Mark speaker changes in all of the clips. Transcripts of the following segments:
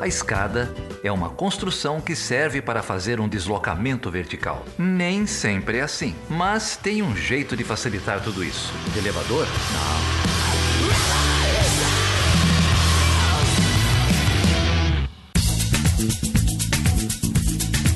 Speaker 1: A escada é uma construção que serve para fazer um deslocamento vertical. Nem sempre é assim, mas tem um jeito de facilitar tudo isso. elevador? Não.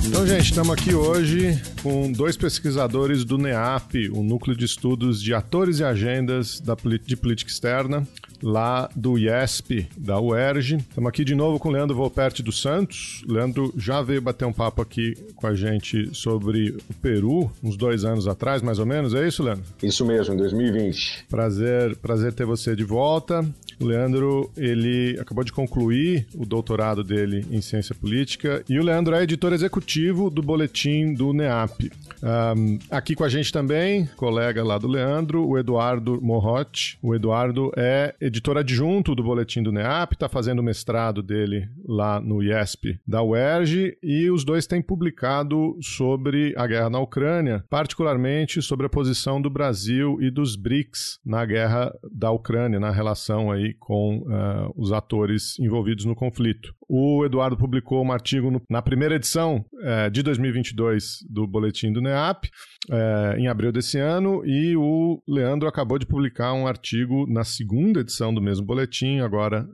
Speaker 2: Então, gente, estamos aqui hoje com dois pesquisadores do NEAP, o Núcleo de Estudos de Atores e Agendas da, de Política Externa, lá do IESP, da UERJ. Estamos aqui de novo com o Leandro Volperti dos Santos. O Leandro já veio bater um papo aqui com a gente sobre o Peru, uns dois anos atrás, mais ou menos. É isso, Leandro?
Speaker 3: Isso mesmo, em 2020.
Speaker 2: Prazer, prazer ter você de volta. O Leandro, ele acabou de concluir o doutorado dele em ciência política e o Leandro é editor executivo do boletim do NEAP. Um, aqui com a gente também, colega lá do Leandro, o Eduardo Morrote. O Eduardo é editor adjunto do boletim do NEAP, está fazendo o mestrado dele lá no IESP da UERJ e os dois têm publicado sobre a guerra na Ucrânia, particularmente sobre a posição do Brasil e dos BRICS na guerra da Ucrânia, na relação aí aí com uh, os atores envolvidos no conflito. O Eduardo publicou um artigo no, na primeira edição uh, de 2022 do Boletim do NEAP, uh, em abril desse ano, e o Leandro acabou de publicar um artigo na segunda edição do mesmo boletim, agora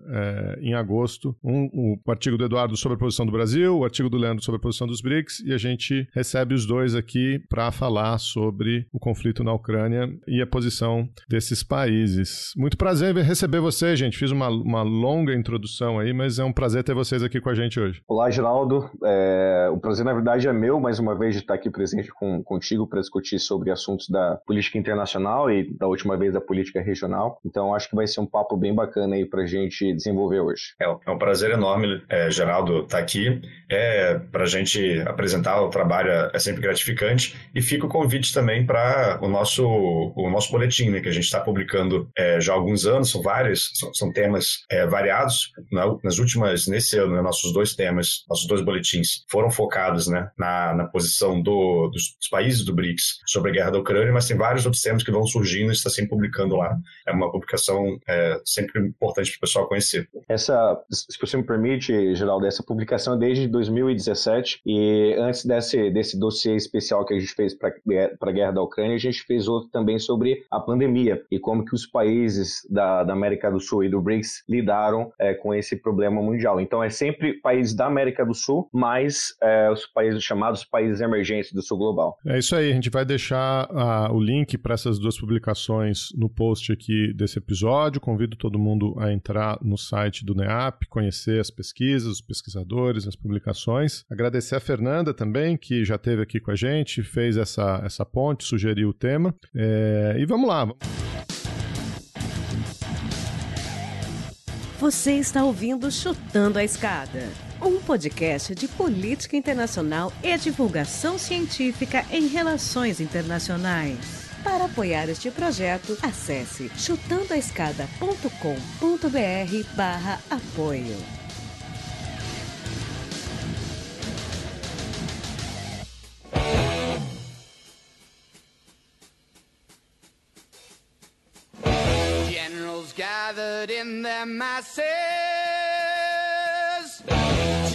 Speaker 2: em agosto. Um, um, o artigo do Eduardo sobre a posição do Brasil, o artigo do Leandro sobre a posição dos BRICS, e a gente recebe os dois aqui para falar sobre o conflito na Ucrânia e a posição desses países. Muito prazer receber você você, gente. Fiz uma, uma longa introdução aí, mas é um prazer ter vocês aqui com a gente hoje.
Speaker 3: Olá, Geraldo. É, o prazer, na verdade, é meu, mais uma vez, de estar aqui presente com, contigo para discutir sobre assuntos da política internacional e da última vez da política regional. Então, acho que vai ser um papo bem bacana aí para a gente desenvolver hoje.
Speaker 4: É, é um prazer enorme, é, Geraldo, estar aqui. É, para a gente apresentar o trabalho é, é sempre gratificante e fica o convite também para o nosso, o nosso boletim, né, que a gente está publicando é, já há alguns anos, são vários são, são temas é, variados. Na, nas últimas, nesse ano, né, nossos dois temas, nossos dois boletins foram focados né, na, na posição do, dos, países do BRICS sobre a guerra da Ucrânia, mas tem vários outros temas que vão surgindo e está sempre publicando lá. É uma publicação é, sempre importante para o pessoal conhecer.
Speaker 3: Essa, se você me permite, Geraldo, essa publicação é desde 2017 e antes desse, desse dossiê especial que a gente fez para a guerra da Ucrânia, a gente fez outro também sobre a pandemia e como que os países da, da América do Sul e do BRICS lidaram é, com esse problema mundial. Então, é sempre países da América do Sul, mais é, os países chamados países emergentes do Sul global.
Speaker 2: É isso aí, gente vai deixar uh, o link para essas duas publicações no post aqui desse episódio. Convido todo mundo a entrar no site do NEAP, conhecer as pesquisas, os pesquisadores, as publicações. Agradecer a Fernanda também, que já esteve aqui com a gente, fez essa, essa ponte, sugeriu o tema. É, e vamos lá.
Speaker 5: Você está ouvindo Chutando a Escada, um podcast de política internacional e divulgação científica em relações internacionais. Para apoiar este projeto, acesse chutandoaescada.com.br barra apoio. gathered in their masses,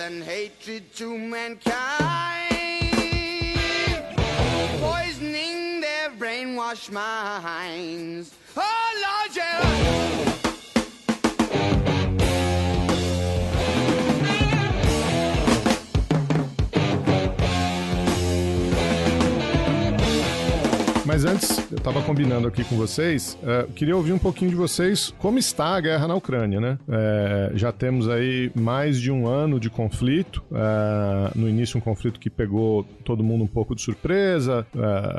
Speaker 5: And hatred to mankind, poisoning their brainwashed minds. Oh, Lord, yeah.
Speaker 2: Mas antes, eu estava combinando aqui com vocês, é, queria ouvir um pouquinho de vocês como está a guerra na Ucrânia, né? É, já temos aí mais de um ano de conflito. É, no início, um conflito que pegou todo mundo um pouco de surpresa.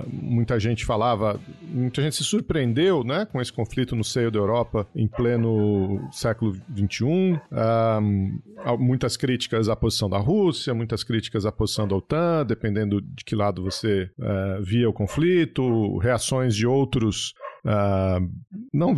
Speaker 2: Muita gente falava, muita gente se surpreendeu, né, com esse conflito no seio da Europa em pleno século XXI. Muitas críticas à posição da Rússia, muitas críticas à posição da OTAN, dependendo de que lado você via o conflito, reações de outros Uh, não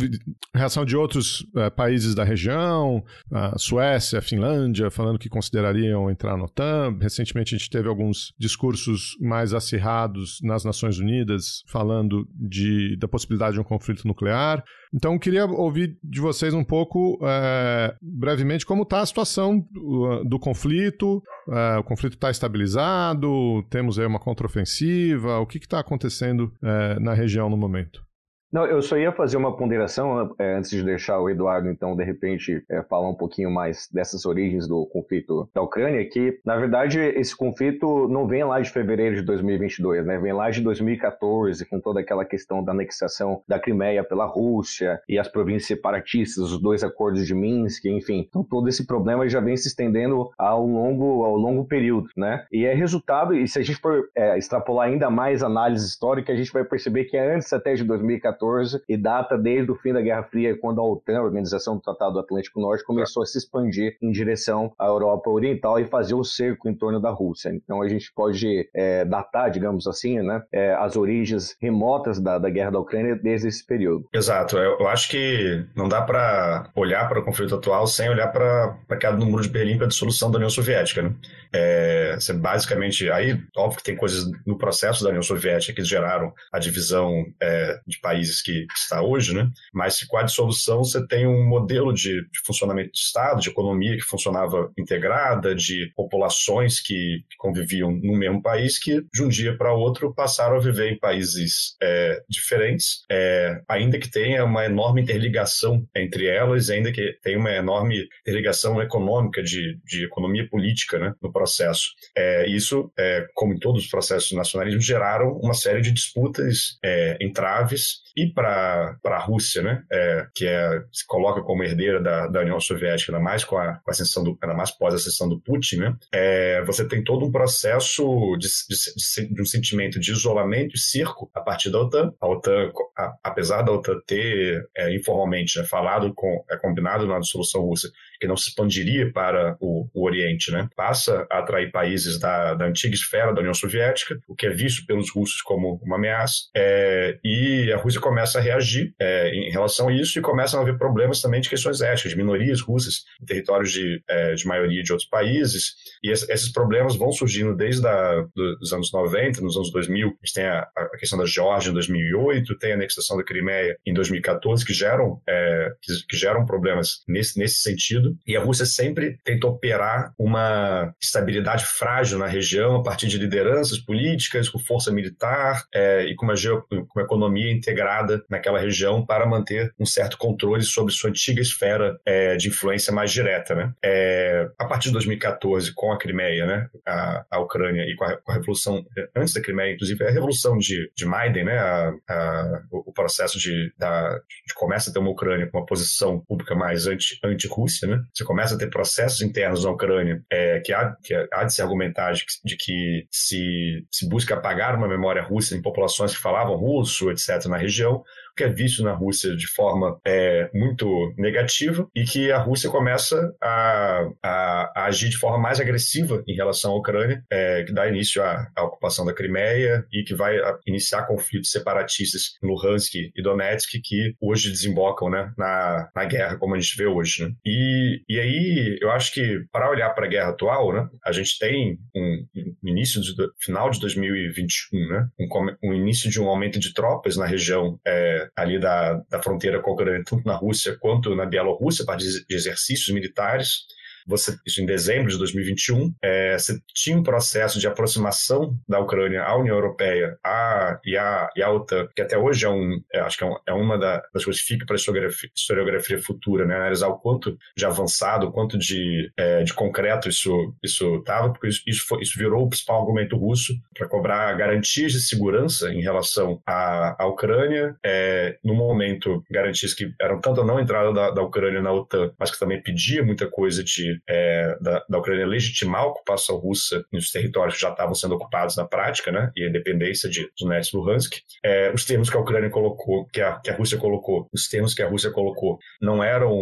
Speaker 2: reação de outros uh, países da região, uh, Suécia, Finlândia, falando que considerariam entrar no OTAN. Recentemente a gente teve alguns discursos mais acirrados nas Nações Unidas falando de, da possibilidade de um conflito nuclear. Então, queria ouvir de vocês um pouco, é, brevemente, como está a situação do, do conflito. É, o conflito está estabilizado? Temos aí uma contraofensiva? O que está acontecendo é, na região no momento?
Speaker 3: Não, eu só ia fazer uma ponderação é, antes de deixar o Eduardo, então, de repente, é, falar um pouquinho mais dessas origens do conflito da Ucrânia, que, na verdade, esse conflito não vem lá de fevereiro de 2022, né? Vem lá de 2014, com toda aquela questão da anexação da Crimeia pela Rússia e as províncias separatistas, os dois acordos de Minsk, enfim. Então, todo esse problema já vem se estendendo ao longo, ao longo período, né? E é resultado, e se a gente for é, extrapolar ainda mais análise histórica, a gente vai perceber que é antes até de 2014 e data desde o fim da Guerra Fria, quando a OTAN, a Organização do Tratado do Atlântico Norte, começou a se expandir em direção à Europa Oriental e fazer o cerco em torno da Rússia. Então a gente pode é, datar, digamos assim, né, é, as origens remotas da, da Guerra da Ucrânia desde esse período.
Speaker 4: Exato. Eu, acho que não dá para olhar para o conflito atual sem olhar para a queda do Muro de Berlim para a dissolução da União Soviética. Né? É, você basicamente, aí, óbvio que tem coisas no processo da União Soviética que geraram a divisão é, de países países que, está hoje, né? Mas com a dissolução você tem um modelo de, de, funcionamento de Estado, de economia que funcionava integrada, de populações que, conviviam no mesmo país que de um dia para outro passaram a viver em países é, diferentes, é, ainda que tenha uma enorme interligação entre elas, ainda que tenha uma enorme interligação econômica de, de economia política, né? No processo. É, isso, é, como em todos os processos de nacionalismo, geraram uma série de disputas, é, entraves e para a Rússia, né, é, que é, se coloca como herdeira da, da União Soviética, ainda mais com a, com a ascensão do, ainda mais pós ascensão do Putin, né, é, você tem todo um processo de, de, de, um sentimento de isolamento e circo a partir da OTAN. A OTAN, a, apesar da OTAN ter é, informalmente né, falado com, é combinado na dissolução russa que não se expandiria para o, o Oriente, né, passa a atrair países da, da antiga esfera da União Soviética, o que é visto pelos russos como uma ameaça, é, e a Rússia começa a reagir é, em relação a isso e começam a haver problemas também de questões étnicas, de minorias russas em territórios de, é, de maioria de outros países. E esses problemas vão surgindo desde a, dos anos 90, nos anos 2000. A gente tem a, a, questão da Geórgia em 2008, tem a anexação da Crimeia em 2014, que geram, é, que, que, geram problemas nesse, nesse sentido. E a Rússia sempre tentou operar uma estabilidade frágil na região a partir de lideranças políticas, com força militar é, e com uma, com uma economia integrada naquela região para manter um certo controle sobre sua antiga esfera é, de influência mais direta. Né? É, a partir de 2014, com a Crimeia, né, a, a Ucrânia, e com a, com a, Revolução, antes da Crimeia, inclusive, é a Revolução de, de Maidan, né, a, a, o processo de, da, de começa a ter uma Ucrânia com uma posição pública mais anti-Rússia, anti né? Você começa a ter processos internos na Ucrânia é, que, há, que há de se argumentar de que, de que se, se busca apagar uma memória russa em populações que falavam russo, etc., na região que é visto na Rússia de forma é, muito negativa e que a Rússia começa a, a, a, agir de forma mais agressiva em relação à Ucrânia, é, que dá início à, à, ocupação da Crimeia e que vai iniciar conflitos separatistas em Luhansk e Donetsk que hoje desembocam né, na, na guerra como a gente vê hoje. Né? E, e aí eu acho que para olhar para a guerra atual, né, a gente tem um, início de, final de 2021, né, um, um início de um aumento de tropas na região é, ali da, da fronteira tanto na Rússia quanto na Bielorrússia, para exercícios militares. Você, em dezembro de 2021, é, você tinha um processo de aproximação da Ucrânia à União Europeia a, e, a, e à OTAN, que até hoje é um, é, acho que é, um, é uma das coisas que fica para a historiografia, historiografia, futura, né? analisar o quanto de avançado, o quanto de, é, de concreto isso estava, porque isso, isso, foi, isso virou o principal argumento russo para cobrar garantias de segurança em relação à, à Ucrânia, é, no momento, garantias que eram tanto a não entrada da, da Ucrânia na OTAN, mas que também pedia muita coisa de, é, da, da Ucrânia legitimar a ocupação russa nos territórios que já estavam sendo ocupados na prática, né, e a independência de Donetsk e Luhansk. É, os termos que a Ucrânia colocou, que a, que a Rússia colocou, os termos que a Rússia colocou não eram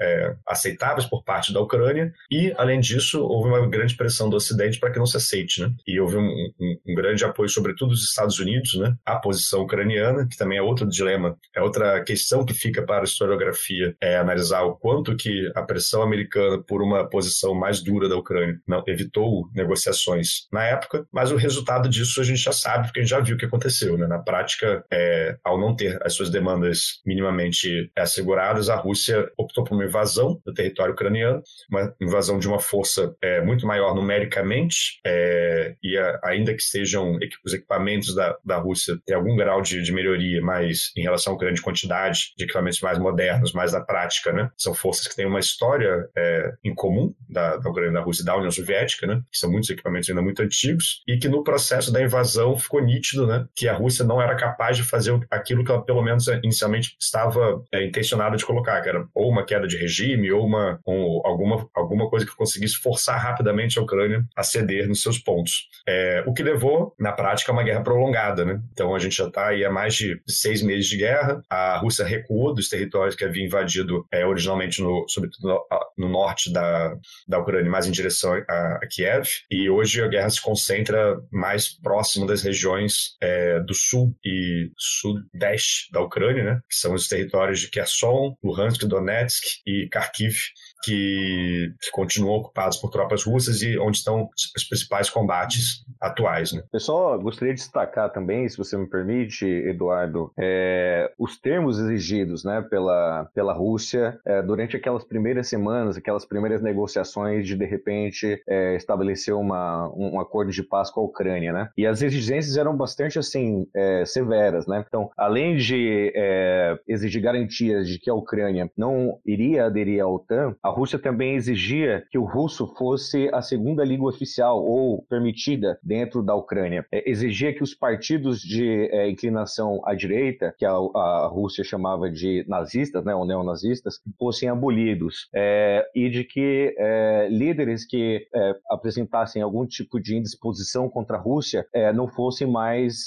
Speaker 4: é, aceitáveis por parte da Ucrânia e, além disso, houve uma grande pressão do Ocidente para que não se aceite, né, e houve um, um, um grande apoio, sobretudo dos Estados Unidos, né, à posição ucraniana, que também é outro dilema, é outra questão que fica para a historiografia, é analisar o quanto que a pressão americana por uma posição mais dura da Ucrânia não evitou negociações na época, mas o resultado disso a gente já sabe, porque a gente já viu o que aconteceu. Né? Na prática, é, ao não ter as suas demandas minimamente asseguradas, a Rússia optou por uma invasão do território ucraniano, uma invasão de uma força é, muito maior numericamente, é, e a, ainda que estejam os equipamentos da, da Rússia tem algum grau de, de melhoria, mas em relação à grande quantidade de equipamentos mais modernos, mais da prática, né? São forças que têm uma história é, em comum da, da Ucrânia, da Rússia e da União Soviética, né? Que são muitos equipamentos ainda muito antigos e que no processo da invasão ficou nítido, né? Que a Rússia não era capaz de fazer aquilo que ela pelo menos inicialmente estava é, intencionada de colocar, que era ou uma queda de regime ou uma ou alguma alguma coisa que conseguisse forçar rapidamente a Ucrânia a ceder nos seus pontos. É, o que levou na prática a uma guerra prolongada, né? Então a gente já está aí há mais de seis meses de guerra. A Rússia recuou dos territórios que havia invadido é, originalmente, no, sobretudo no, no, norte da, da Ucrânia, mais em direção a, a, Kiev. E hoje a guerra se concentra mais próximo das regiões é, do sul e sudeste da Ucrânia, né? Que são os territórios de Kherson, Luhansk, Donetsk e Kharkiv que, que, continuam ocupados por tropas russas e onde estão os principais combates atuais. Né?
Speaker 3: Pessoal, gostaria de destacar também, se você me permite, Eduardo, é, os termos exigidos né, pela, pela Rússia é, durante aquelas primeiras semanas, aquelas primeiras negociações de, de repente, é, estabelecer uma, um acordo de paz com a Ucrânia. Né? E as exigências eram bastante assim é, severas. Né? Então, além de é, exigir garantias de que a Ucrânia não iria aderir à OTAN, a Rússia também exigia que o russo fosse a segunda língua oficial ou permitida dentro da Ucrânia. É, exigia que os partidos de é, inclinação à direita, que a, a, Rússia chamava de nazistas, né, ou neonazistas, fossem abolidos. É, e de que é, líderes que é, apresentassem algum tipo de indisposição contra a Rússia é, não fossem mais,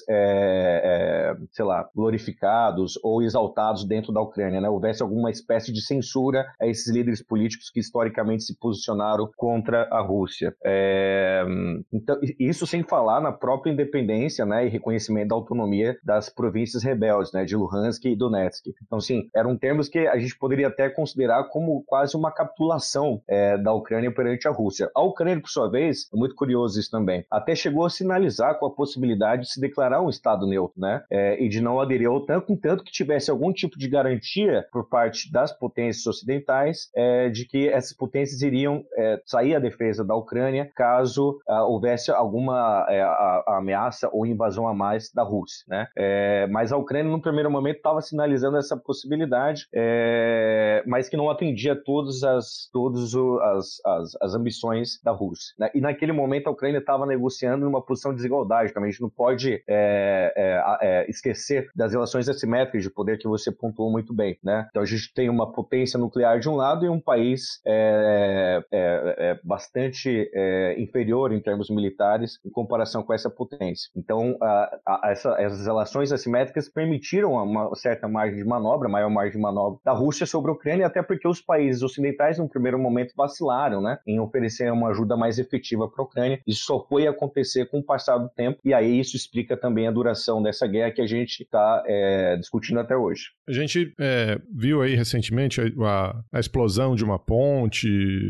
Speaker 3: sei lá, glorificados ou exaltados dentro da Ucrânia. Né? Houvesse alguma espécie de censura a esses líderes políticos políticos que historicamente se posicionaram contra a Rússia. É, então, isso sem falar na própria independência né, e reconhecimento da autonomia das províncias rebeldes, né, de Luhansk e Donetsk. Então, sim, eram termos que a gente poderia até considerar como quase uma capitulação é, da Ucrânia perante a Rússia. A Ucrânia, por sua vez, é muito curioso isso também, até chegou a sinalizar com a possibilidade de se declarar um Estado neutro, né, é, e de não aderir ao OTAN, contanto que tivesse algum tipo de garantia por parte das potências ocidentais é, de que essas potências iriam é, sair à defesa da Ucrânia caso ah, houvesse alguma é, a, a ameaça ou invasão a mais da Rússia. Né? É, mas a Ucrânia, no primeiro momento, estava sinalizando essa possibilidade, é, mas que não atendia todas as, todas as, as, as ambições da Rússia. Né? E naquele momento a Ucrânia estava negociando numa posição de desigualdade também. A gente não pode é, esquecer das relações assimétricas de poder que você pontuou muito bem. Né? Então a gente tem uma potência nuclear de um lado e um país é, é, é bastante é, inferior em termos militares em comparação com essa potência. Então, a, a, essa, essas relações assimétricas permitiram uma certa margem de manobra, maior margem de manobra da Rússia sobre a Ucrânia, até porque os países ocidentais, no primeiro momento, vacilaram né, em oferecer uma ajuda mais efetiva para a Ucrânia. Isso só foi acontecer com o passar do tempo, e aí isso explica também a duração dessa guerra que a gente está é, discutindo até hoje.
Speaker 2: A gente é, viu aí recentemente a, a, explosão de uma ponte,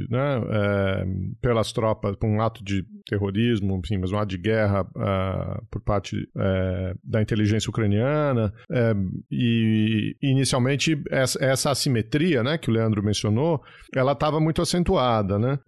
Speaker 2: né, é, pelas tropas, por um ato de terrorismo, enfim, mas um ato de guerra uh, por parte uh, da inteligência ucraniana. Uh, e inicialmente essa, essa, assimetria, né, que o Leandro mencionou, ela estava muito acentuada, né?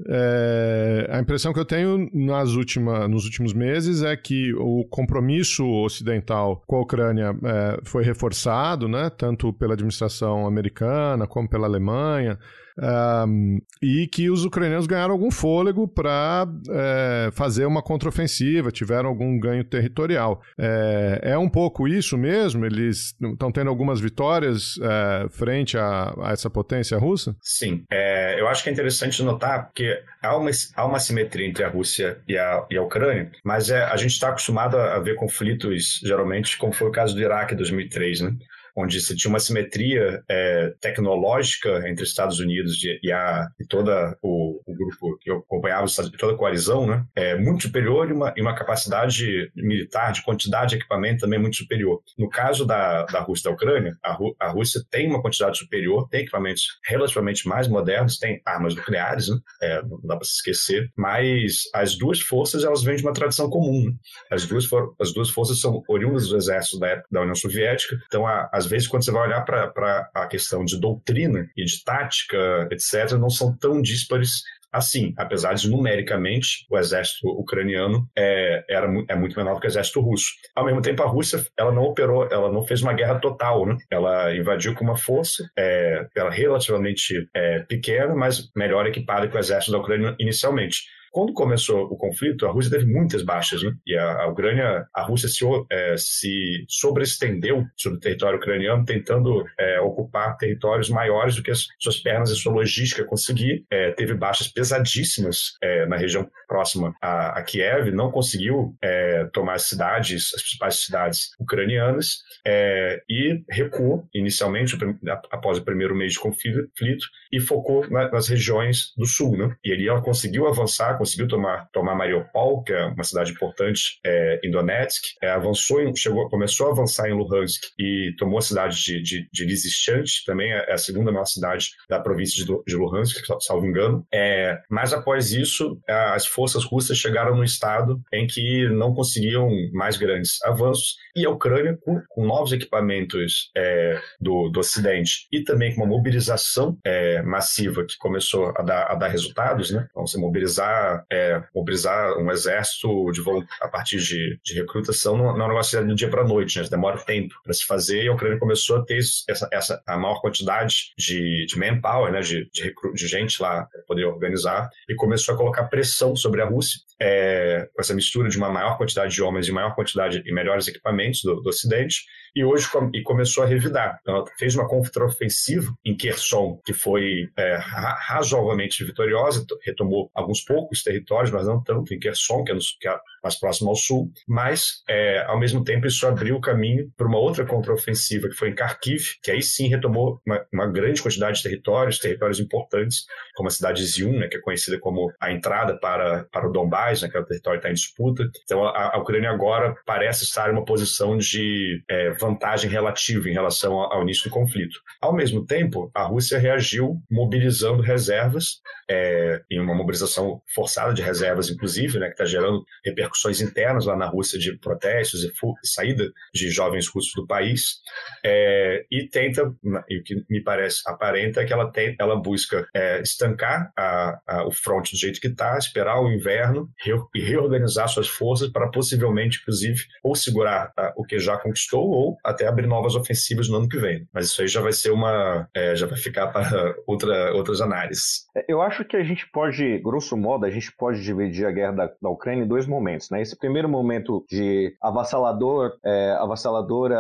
Speaker 2: a impressão que eu tenho nas última, nos últimos meses é que o compromisso ocidental com a Ucrânia foi reforçado, né, tanto pela administração americana como pela Alemanha. Um, e que os ucranianos ganharam algum fôlego para é, fazer uma contraofensiva, tiveram algum ganho territorial. É, é um pouco isso mesmo? Eles estão tendo algumas vitórias é, frente a, a, essa potência russa?
Speaker 4: Sim. É, eu acho que é interessante notar que há uma, há uma simetria entre a Rússia e a, e a Ucrânia, mas é, a gente está acostumado a ver conflitos, geralmente, como foi o caso do Iraque em 2003, né? Onde se tinha uma simetria é, tecnológica entre Estados Unidos e, a, e toda o, o, grupo que acompanhava os Estados Unidos, toda a coalizão, né, é muito superior e uma, e uma capacidade militar, de quantidade de equipamento também muito superior. No caso da, da Rússia e da Ucrânia, a, a Rússia tem uma quantidade superior, tem equipamentos relativamente mais modernos, tem armas nucleares, né, é, não dá para se esquecer, mas as duas forças elas vêm de uma tradição comum. Né? As, duas as duas forças são oriundas dos exércitos da, da União Soviética, então a, às vezes, quando você vai olhar para a questão de doutrina e de tática, etc., não são tão díspares assim, apesar de numericamente o exército ucraniano é, era, é muito menor que o exército russo. Ao mesmo tempo, a Rússia ela não operou, ela não fez uma guerra total, né? Ela invadiu com uma força, é, ela relativamente é, pequena, mas melhor equipada que o exército da Ucrânia inicialmente. Quando começou o conflito, a Rússia teve muitas baixas, né? E a, a Ucrânia, a Rússia se, é, se sobreestendeu sobre o território ucraniano, tentando é, ocupar territórios maiores do que as suas pernas e sua logística conseguir. É, teve baixas pesadíssimas é, na região próxima a, a, Kiev, não conseguiu é, tomar as cidades, as principais cidades ucranianas, é, e recuou inicialmente após o primeiro mês de conflito e focou na, nas regiões do sul, né? E ali ela conseguiu avançar conseguiu tomar, tomar Mariupol, que é uma cidade importante é, em Donetsk, é, avançou, em, chegou, começou a avançar em Luhansk e tomou a cidade de, de, de Lysychansk, também é, é a segunda maior cidade da província de, de Luhansk, salvo engano. É, mas após isso, as forças russas chegaram no estado em que não conseguiam mais grandes avanços e a Ucrânia, com, com novos equipamentos é, do, do Ocidente e também com uma mobilização é, massiva que começou a dar, a dar resultados, né? Então, você mobilizar é, mobilizar um exército de a partir de, de recrutação não, não é um negócio do dia para a noite, né? demora tempo para se fazer e a Ucrânia começou a ter essa, essa a maior quantidade de, de manpower, né? de, de, de gente lá para poder organizar e começou a colocar pressão sobre a Rússia é, com essa mistura de uma maior quantidade de homens e maior quantidade e melhores equipamentos do, do Ocidente e hoje e começou a revidar. Então, ela fez uma contraofensiva em Kherson, que foi é, razoavelmente vitoriosa, retomou alguns poucos territórios, mas não tanto, em Kherson, que é, no, que é mais próximo ao sul, mas, é, ao mesmo tempo, isso abriu o caminho para uma outra contraofensiva, que foi em Kharkiv, que aí sim retomou uma, uma grande quantidade de territórios, territórios importantes, como a cidade de Zium, né, que é conhecida como a entrada para, para o Donbás, né, que é o território que está em disputa. Então, a, a, Ucrânia agora parece estar em uma posição de é, vantagem relativa em relação ao, ao início do conflito. Ao mesmo tempo, a Rússia reagiu mobilizando reservas, é, em uma mobilização forçada de reservas, inclusive, né, que está gerando repercussões internas lá na Rússia de protestos e, saída de jovens russos do país, é, e tenta, e o que me parece aparenta é que ela, tem, ela busca é, estancar a, a, o front do jeito que está, esperar o inverno e reorganizar suas forças para possivelmente, inclusive, ou segurar a, o que já conquistou ou até abrir novas ofensivas no ano que vem. Mas isso aí já vai ser uma, é, já vai ficar para outra, outras análises.
Speaker 3: É, eu acho que a gente pode, grosso modo, a gente pode dividir a guerra da, da Ucrânia em dois momentos. Né? Esse primeiro momento de avassalador, é, avassaladora,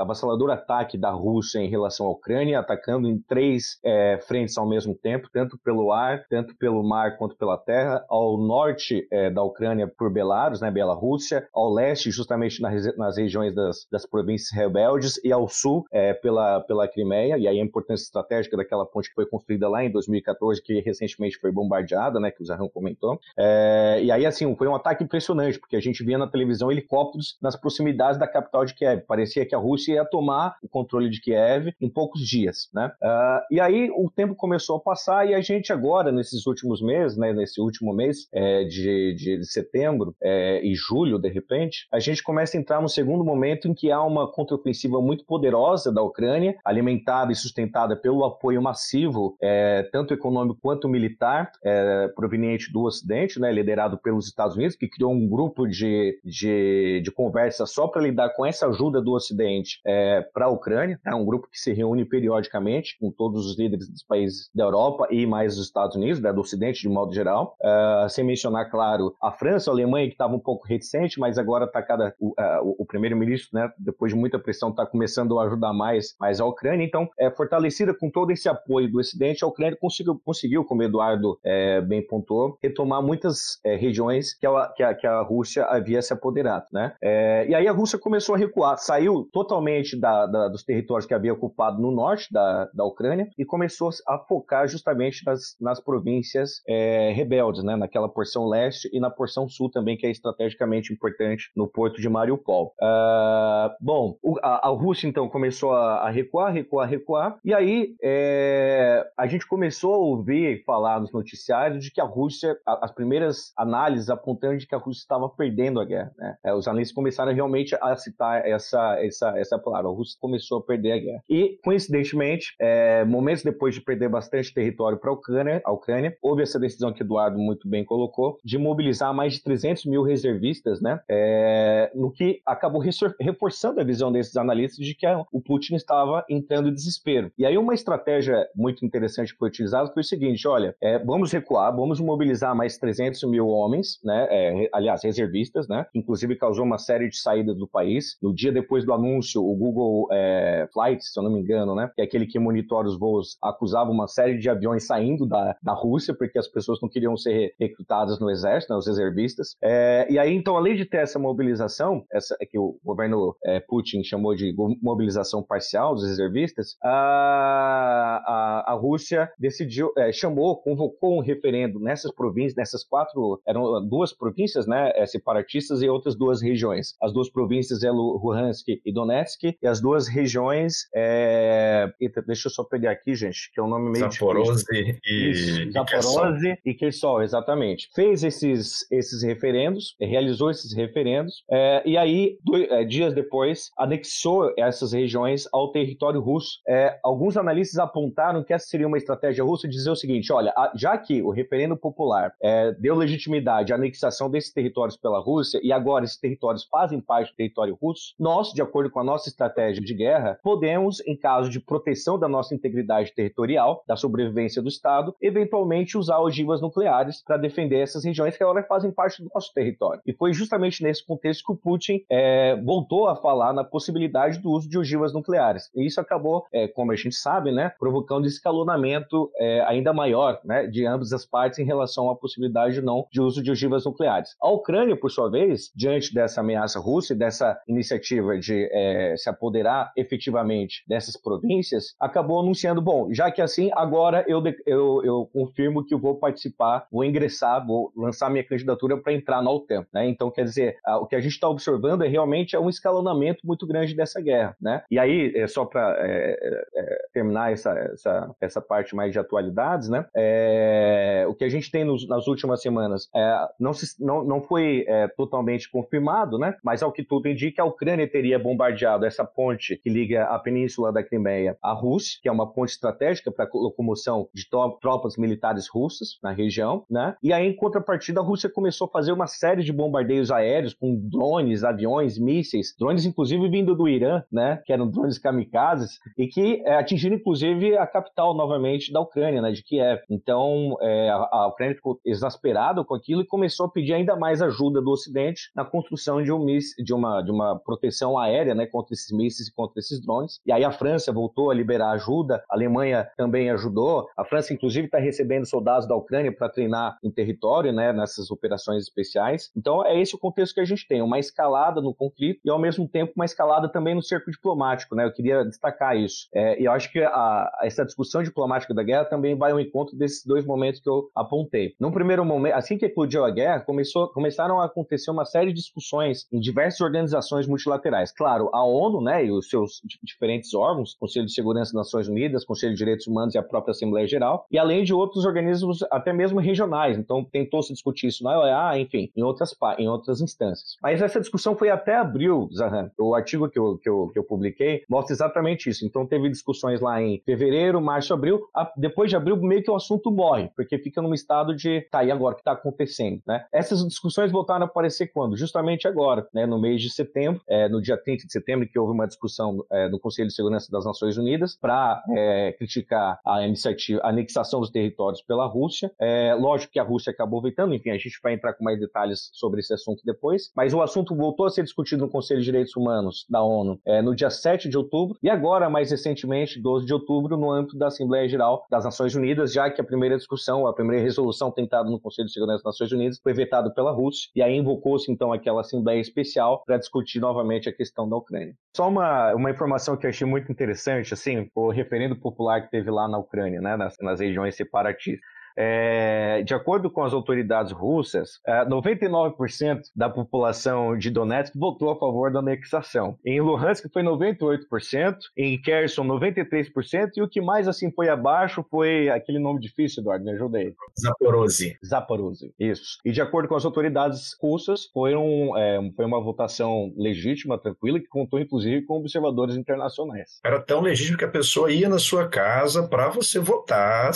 Speaker 3: avassalador ataque da Rússia em relação à Ucrânia, atacando em três é, frentes ao mesmo tempo, tanto pelo ar, tanto pelo mar quanto pela terra, ao norte é, da Ucrânia por Belarus, né, Bielorrússia, ao leste justamente nas, nas regiões das, das províncias rebeldes e ao sul é, pela, pela Crimeia, e aí a importância estratégica daquela ponte que foi construída lá em 2014, que recentemente foi bombardeada, né, que o Zarrão comentou. É, e aí, assim, foi um ataque impressionante, porque a gente via na televisão helicópteros nas proximidades da capital de Kiev. Parecia que a Rússia ia tomar o controle de Kiev em poucos dias, né? Uh, e aí o tempo começou a passar e a gente agora, nesses últimos meses, né, nesse último mês é, de, de, de, setembro é, e julho, de repente, a gente começa a entrar no segundo momento em que há uma contraofensiva muito poderosa da Ucrânia, alimentada e sustentada pelo apoio massivo, é, tanto econômico quanto militar, é, proveniente do Ocidente, né, liderado pelos Estados Unidos, que criou um grupo de, de, de conversa só para lidar com essa ajuda do Ocidente é, para a Ucrânia, é um grupo que se reúne periodicamente com todos os líderes dos países da Europa e mais dos Estados Unidos, né, do Ocidente de modo geral, uh, sem mencionar, claro, a França, a Alemanha, que estava um pouco reticente, mas agora está cada o, uh, o primeiro-ministro, né, depois de muita pressão, está começando a ajudar mais, mais a Ucrânia. Então, é fortalecida com todo esse apoio do Ocidente, a Ucrânia conseguiu, conseguiu como Eduardo é, bem pontuou, retomar muitas é, regiões que a, que, a, que a Rússia havia se apoderado, né? É, e aí a Rússia começou a recuar, saiu totalmente da, da, dos territórios que havia ocupado no norte da, da Ucrânia e começou a focar justamente nas, nas províncias é, rebeldes, né? Naquela porção leste e na porção sul também, que é estrategicamente importante no porto de Mariupol. Uh, bom, a, a, Rússia então começou a, a, recuar, recuar, recuar, e aí é, a gente começou a ouvir falar nos noticiários de que a Rússia, as primeiras análises apontando de que a Rússia estava perdendo a guerra. Né? É, os analistas começaram realmente a citar essa, essa, essa palavra. A Rússia começou a perder a guerra. E, coincidentemente, é, momentos depois de perder bastante território para a Ucrânia, a Ucrânia, houve essa decisão que Eduardo muito bem colocou, de mobilizar mais de 300 mil reservistas, né? É, no que acabou reforçando a visão desses analistas de que o Putin estava entrando em desespero. E aí uma estratégia muito interessante que foi utilizada foi o seguinte, olha, é, vamos recuar, vamos mobilizar mais 300 mil homens, né? É, aliás, reservistas, né? Inclusive causou uma série de saídas do país. No dia depois do anúncio, o Google é, Flights, se eu não me engano, né? Que é aquele que monitora os voos, acusava uma série de aviões saindo da, da Rússia porque as pessoas não queriam ser recrutadas no exército, né? Os reservistas. É, e aí, então, além de ter essa mobilização, essa é que o governo é, Putin chamou de mobilização parcial dos reservistas, a, a, a Rússia decidiu, é, chamou, convocou um referendo nessas províncias, nessas quatro, eram duas províncias, né? É, separatistas e outras duas regiões. As duas províncias é Luhansk e Donetsk, e as duas regiões, é... Eita, deixa eu só pegar aqui, gente, que é um nome meio
Speaker 4: Zaporozhye e
Speaker 3: Zaporozhye e Kherson, exatamente. Fez esses, esses referendos, realizou esses referendos, é, e aí, dois, é, dias depois, anexou essas regiões ao território russo. É, alguns analistas apontaram que essa seria uma estratégia russa de dizer o seguinte, olha, já que o referendo popular é, deu legitimidade à anexação desses territórios pela Rússia, e agora esses territórios fazem parte do território russo, nós, de acordo com a nossa estratégia de guerra, podemos, em caso de proteção da nossa integridade territorial, da sobrevivência do Estado, eventualmente usar ogivas nucleares para defender essas regiões que agora fazem parte do nosso território. E foi justamente nesse contexto que o Putin é, voltou a falar na possibilidade do uso de ogivas nucleares. E isso acabou, é, como a gente sabe, né, provocando escalonamento é, ainda maior né, de ambas as partes em relação à possibilidade ou não de uso de ogivas nucleares. A Ucrânia, por sua vez, diante dessa ameaça russa e dessa iniciativa de é, se apoderar efetivamente dessas províncias, acabou anunciando: bom, já que assim, agora eu, eu, eu confirmo que vou participar, vou ingressar, vou lançar minha candidatura para entrar na OTAN. Né? Então, quer dizer, o que a gente está observando é realmente é um escalonamento muito grande dessa guerra. Né? E aí, é, só para é, é, terminar essa, essa, essa parte mais de atualidades, né? É, o que a gente tem nos, nas últimas semanas é, não, se, não, não foi é, totalmente confirmado, né? mas ao que tudo indica, a Ucrânia teria bombardeado essa ponte que liga a península da Crimeia à Rússia, que é uma ponte estratégica para a locomoção de tropas militares russas na região, né? E aí, em contrapartida, a Rússia começou a fazer uma série de bombardeios aéreos com drones, aviões, mísseis, drones inclusive vindo do Irã, né? Que eram drones kamikazes e que é, atingiram inclusive a capital novamente da Ucrânia, né? De Kiev. Então, é, a, a Ucrânia ficou exasperada com aquilo e começou a pedir ainda mais ajuda do Ocidente na construção de, um, de, uma, de uma proteção aérea, né? Contra esses mísseis e contra esses drones. E aí a França voltou a liberar ajuda, a Alemanha também ajudou. A França, inclusive, está recebendo soldados da Ucrânia para treinar em, território, né, nessas operações especiais. Então é esse o contexto que a gente tem, uma escalada no conflito e ao mesmo tempo uma escalada também no cerco diplomático, né? Eu queria destacar isso. É, e eu acho que a, essa discussão diplomática da guerra também vai ao encontro desses dois momentos que eu apontei. Num primeiro momento, assim que eclodiu a guerra, começou, começaram a acontecer uma série de discussões em diversas organizações multilaterais. Claro, a ONU, né, e os seus diferentes órgãos, Conselho de Segurança das Nações Unidas, Conselho de Direitos Humanos e a própria Assembleia Geral, e além de outros organismos até mesmo regionais. Então, tentou se discutir isso na OEA, enfim, em outras, em outras instâncias. Mas essa discussão foi até abril, Zahan. O artigo que eu, que eu, que eu publiquei mostra exatamente isso. Então, teve discussões lá em fevereiro, março, abril. Depois de abril, meio que o assunto morre, porque fica num estado de, tá, e agora o que está acontecendo, né? Essas discussões voltaram a aparecer quando? Justamente agora, né, no mês de setembro, é, no dia 30 de setembro, que houve uma discussão é, no Conselho de Segurança das Nações Unidas para é, criticar a iniciativa, a anexação dos territórios pela Rússia. É, lógico que a Rússia acabou vetando, enfim, a gente vai entrar com mais detalhes sobre esse assunto depois, mas o assunto voltou a ser discutido no Conselho de Direitos Humanos da ONU é, no dia 7 de outubro e agora, mais recentemente, 12 de outubro, no âmbito da Assembleia Geral das Nações Unidas, já que a primeira discussão, a primeira resolução tentada no Conselho de Segurança das Nações Unidas foi vetada pela Rússia e aí invocou-se então aquela Assembleia Especial para discutir novamente a questão da Ucrânia. Só uma, uma informação que eu achei muito interessante, assim, o referendo popular que teve lá na Ucrânia, né, nas, nas regiões separatistas. É, de acordo com as autoridades russas, 99% é, da população de Donetsk votou a favor da anexação. Em Luhansk foi 98%, em Kherson 93%, e o que mais assim foi abaixo foi aquele nome difícil, Eduardo, me ajuda aí.
Speaker 4: Zaporozhye.
Speaker 3: Zaporozhye, isso. E de acordo com as autoridades russas, foi, um, é, foi uma votação legítima, tranquila, que contou inclusive com observadores internacionais.
Speaker 4: Era tão legítimo que a pessoa ia na sua casa para você votar,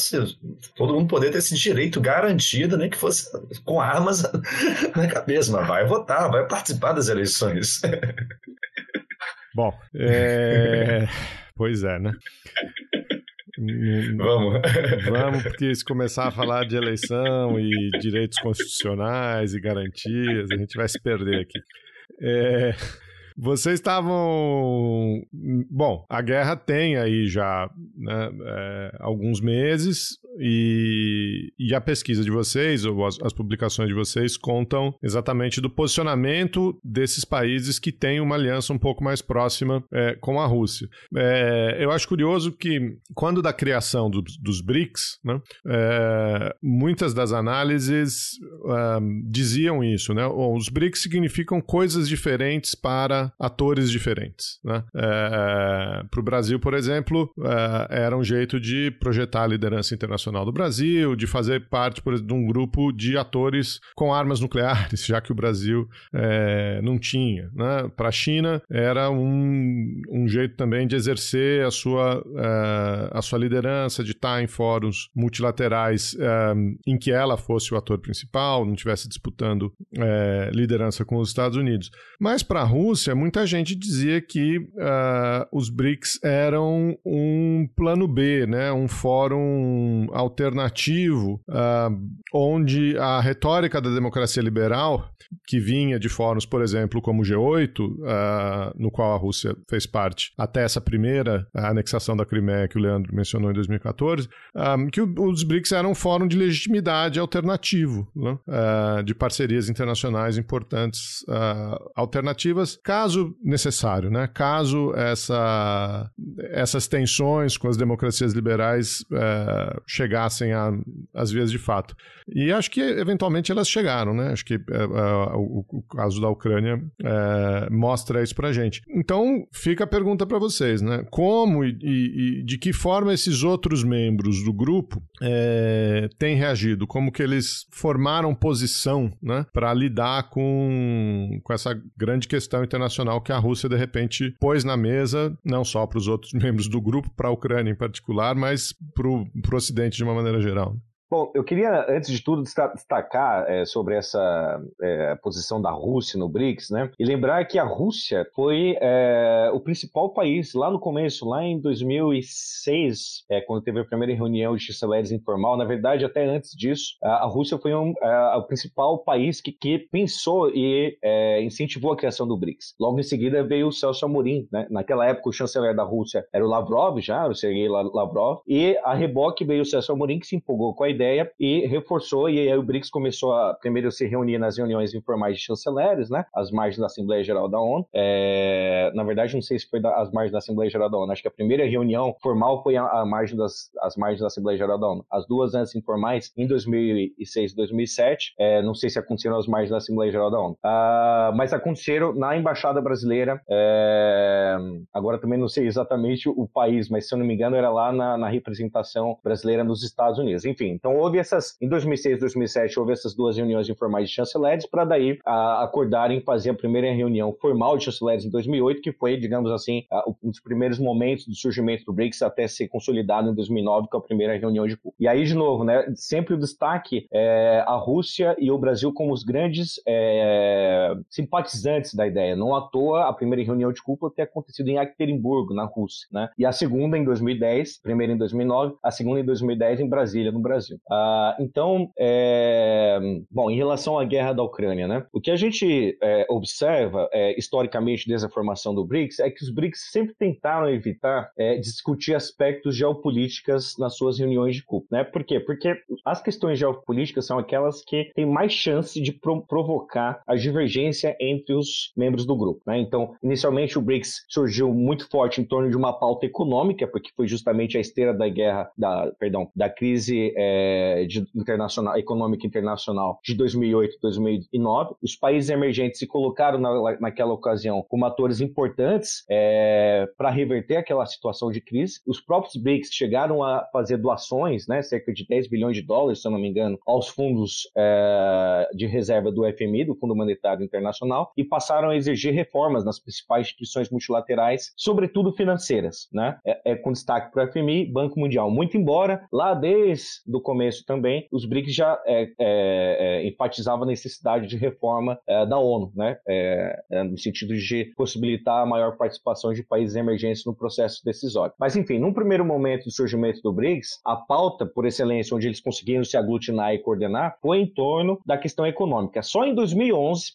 Speaker 4: todo mundo poder poder ter esse direito garantido, nem que fosse com armas na cabeça, mas vai votar, vai participar das eleições.
Speaker 2: Bom, é... pois é, né?
Speaker 4: Vamos.
Speaker 2: Vamos, porque se começar a falar de eleição e direitos constitucionais e garantias, a gente vai se perder aqui. É... Vocês estavam. Bom, a guerra tem aí já né, é, alguns meses e, e, a pesquisa de vocês, ou as, as, publicações de vocês, contam exatamente do posicionamento desses países que têm uma aliança um pouco mais próxima é, com a Rússia. É, eu acho curioso que, quando da criação do, dos BRICS, né, é, muitas das análises é, diziam isso. Né? Os BRICS significam coisas diferentes para atores diferentes. Né? É, Para o Brasil, por exemplo, é, era um jeito de projetar a liderança internacional do Brasil, de fazer parte por, de um grupo de atores com armas nucleares, já que o Brasil é, não tinha. Né? Para a China, era um, um jeito também de exercer a sua, é, a sua liderança, de estar em fóruns multilaterais é, em que ela fosse o ator principal, não estivesse disputando é, liderança com os Estados Unidos. Mas para a Rússia, muita gente dizia que uh, os BRICS eram um plano B, né? um fórum alternativo, uh, onde a retórica da democracia liberal, que vinha de fóruns, por exemplo, como o G8, uh, ah, no qual a Rússia fez parte, até essa primeira anexação da Crimeia que o Leandro mencionou em 2014, que os BRICS eram um fórum de legitimidade alternativo, né? de parcerias internacionais importantes alternativas, caso caso necessário, né? caso essa, essas tensões com as democracias liberais é, chegassem às vias de fato. E acho que eventualmente elas chegaram, né? Acho que é, é, o, o, caso da Ucrânia mostra isso pra gente. Então fica a pergunta para vocês, né? Como e, e, de que forma esses outros membros do grupo têm reagido? Como que eles formaram posição, né? Para lidar com, com essa grande questão internacional que a Rússia de repente pôs na mesa, não só para os outros membros do grupo, para a Ucrânia em particular, mas para o Ocidente de uma maneira geral.
Speaker 3: Bom, eu queria, antes de tudo, destacar é, sobre essa é, posição da Rússia no BRICS, né? E lembrar que a Rússia foi é, o principal país lá no começo, lá em 2006, é, quando teve a primeira reunião de chanceleres informal. Na verdade, até antes disso, a, Rússia foi um, a, o principal país que, que pensou e é, incentivou a criação do BRICS. Logo em seguida veio o Celso Amorim, né? Naquela época, o chanceler da Rússia era o Lavrov, já, o Sergei Lavrov, e a reboque veio o Celso Amorim, que se empolgou com a ideia e reforçou, e aí o BRICS começou a primeiro se reunir nas reuniões informais de chanceleres, né, as margens da Assembleia Geral da ONU. É, na verdade, não sei se foi da, as margens da Assembleia Geral da ONU, acho que a primeira reunião formal foi a, a margem das as margens da Assembleia Geral da ONU. As duas antes informais, em 2006 e 2007, é, não sei se aconteceram as margens da Assembleia Geral da ONU, uh, mas aconteceram na Embaixada Brasileira, é, agora também não sei exatamente o país, mas se eu não me engano era lá na, na representação brasileira nos Estados Unidos. Enfim, então houve essas, em 2006 e 2007, houve essas duas reuniões informais de chanceleres para daí a, acordarem fazer a primeira reunião formal de chanceleres em 2008, que foi, digamos assim, a, um dos primeiros momentos do surgimento do BRICS até ser consolidado em 2009 com a primeira reunião de E aí, de novo, né, sempre o destaque é a Rússia e o Brasil como os grandes é, simpatizantes da ideia. Não à toa a primeira reunião de cúpula ter acontecido em Ekaterinburgo, na Rússia, né? E a segunda em 2010, primeira em 2009, a segunda em 2010 em Brasília, no Brasil. Ah, então, é, bom, em relação à guerra da Ucrânia, né? O que a gente é, observa é, historicamente desde a formação do BRICS é que os BRICS sempre tentaram evitar é, discutir aspectos geopolíticas nas suas reuniões de cúpula, né? Por quê? Porque as questões geopolíticas são aquelas que têm mais chance de pro provocar a divergência entre os membros do grupo, né? Então, inicialmente o BRICS surgiu muito forte em torno de uma pauta econômica, porque foi justamente a esteira da guerra, da, perdão, da crise é, de, internacional, econômica internacional de 2008 e 2009. Os países emergentes se colocaram na, naquela ocasião como atores importantes é, para reverter aquela situação de crise. Os próprios BRICS chegaram a fazer doações, né, cerca de 10 bilhões de dólares, se eu não me engano, aos fundos é, de reserva do FMI, do Fundo Monetário Internacional, e passaram a exigir reformas nas principais instituições multilaterais, sobretudo financeiras, né? É, é com destaque para o FMI, Banco Mundial. Muito embora lá desde o começo também os BRICS já é, é, é, enfatizavam a necessidade de reforma é, da ONU, né? no sentido de possibilitar a maior participação de países emergentes no processo decisório. Mas enfim, num primeiro momento do surgimento do BRICS, a pauta por excelência onde eles conseguiram se aglutinar e coordenar foi em torno da questão econômica. Só em 2011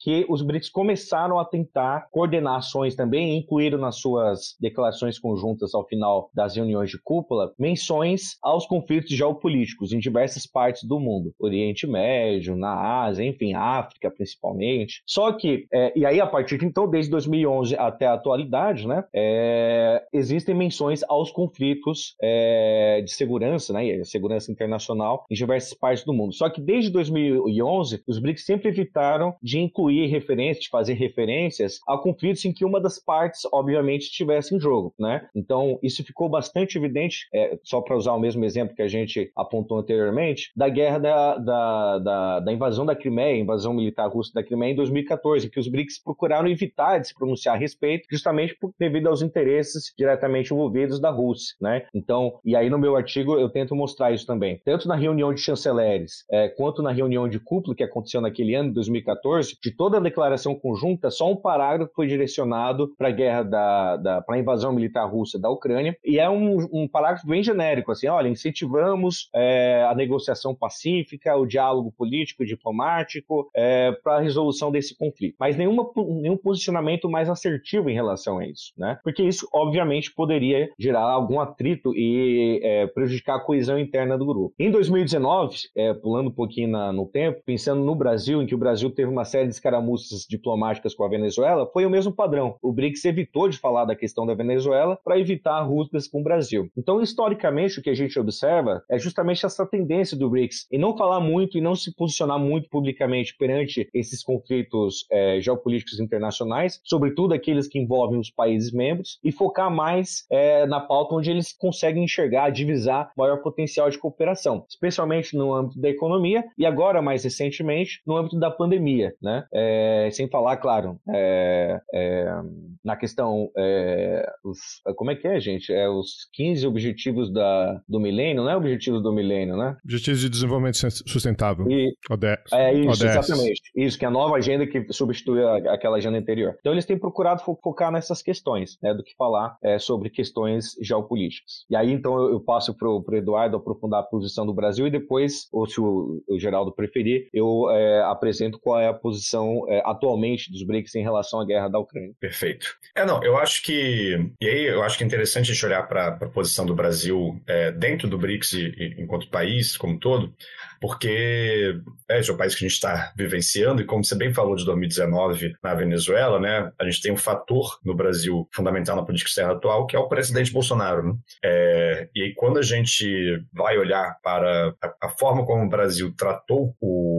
Speaker 3: que os BRICS começaram a tentar coordenar ações também, incluíram nas suas declarações conjuntas ao final das reuniões de cúpula menções aos conflitos geopolíticos em diversas partes do mundo, Oriente Médio, na Ásia, enfim, África principalmente. Só que, é, e aí a partir de então, desde 2011 até a atualidade, né, é, existem menções aos conflitos é, de segurança, né, segurança internacional em diversas partes do mundo. Só que desde 2011, os BRICS sempre evitaram de incluir referências, de fazer referências a conflitos em que uma das partes, obviamente, estivesse em jogo, né? Então, isso ficou bastante evidente, é, só para usar o mesmo exemplo que a gente apontou anteriormente, da guerra da, da, da, da invasão da Crimeia, invasão militar russa da Crimeia em 2014, que os BRICS procuraram evitar de se pronunciar a respeito, justamente por, devido aos interesses diretamente envolvidos da Rússia, né? Então, e aí no meu artigo eu tento mostrar isso também. Tanto na reunião de chanceleres, é, quanto na reunião de cúpula que aconteceu naquele ano, 2014, de toda a declaração conjunta, só um parágrafo foi direcionado para a guerra da, da para a invasão militar russa da Ucrânia, e é um, um parágrafo bem genérico, assim, olha, incentivamos é, a negociação pacífica, o diálogo político, diplomático, é, para a resolução desse conflito. Mas nenhuma, nenhum posicionamento mais assertivo em relação a isso, né? Porque isso, obviamente, poderia gerar algum atrito e é, prejudicar a coesão interna do grupo. Em 2019, é, pulando um pouquinho na, no tempo, pensando no Brasil, em que o Brasil teve uma série de escaramuças diplomáticas com a Venezuela, foi o mesmo padrão. O BRICS evitou de falar da questão da Venezuela para evitar rusgas com o Brasil. Então, historicamente, o que a gente observa é justamente essa tendência do BRICS em não falar muito e não se posicionar muito publicamente perante esses conflitos é, geopolíticos internacionais, sobretudo aqueles que envolvem os países membros, e focar mais é, na pauta onde eles conseguem enxergar, divisar maior potencial de cooperação, especialmente no âmbito da economia e agora, mais recentemente, no âmbito da pandemia, né? É, sem falar, claro, é, é, na questão, é, os, como é que é, gente? É os 15 objetivos da, do milênio, não é objetivos do milênio, né?
Speaker 2: Objetivos de Desenvolvimento Sustentável.
Speaker 3: E, É isso, exatamente. Isso, que é a nova agenda que substitui a, aquela agenda anterior. Então eles têm procurado fo focar nessas questões, né, do que falar é, sobre questões geopolíticas. E aí, então, eu, eu passo para o Eduardo aprofundar a posição do Brasil e depois, ou se o, o Geraldo preferir, eu é, apresento qual é a posição é, atualmente dos BRICS em relação à guerra da Ucrânia.
Speaker 4: Perfeito. É, não, eu acho que. E aí eu acho que é interessante a gente olhar para a posição do Brasil é, dentro do BRICS BRICS enquanto país como todo, porque é, esse é o país que a gente está vivenciando e como você bem falou de 2019 na Venezuela, né, a gente tem um fator no Brasil fundamental na política externa atual que é o presidente Bolsonaro. Né? É, e aí quando a gente vai olhar para a, a forma como o Brasil tratou o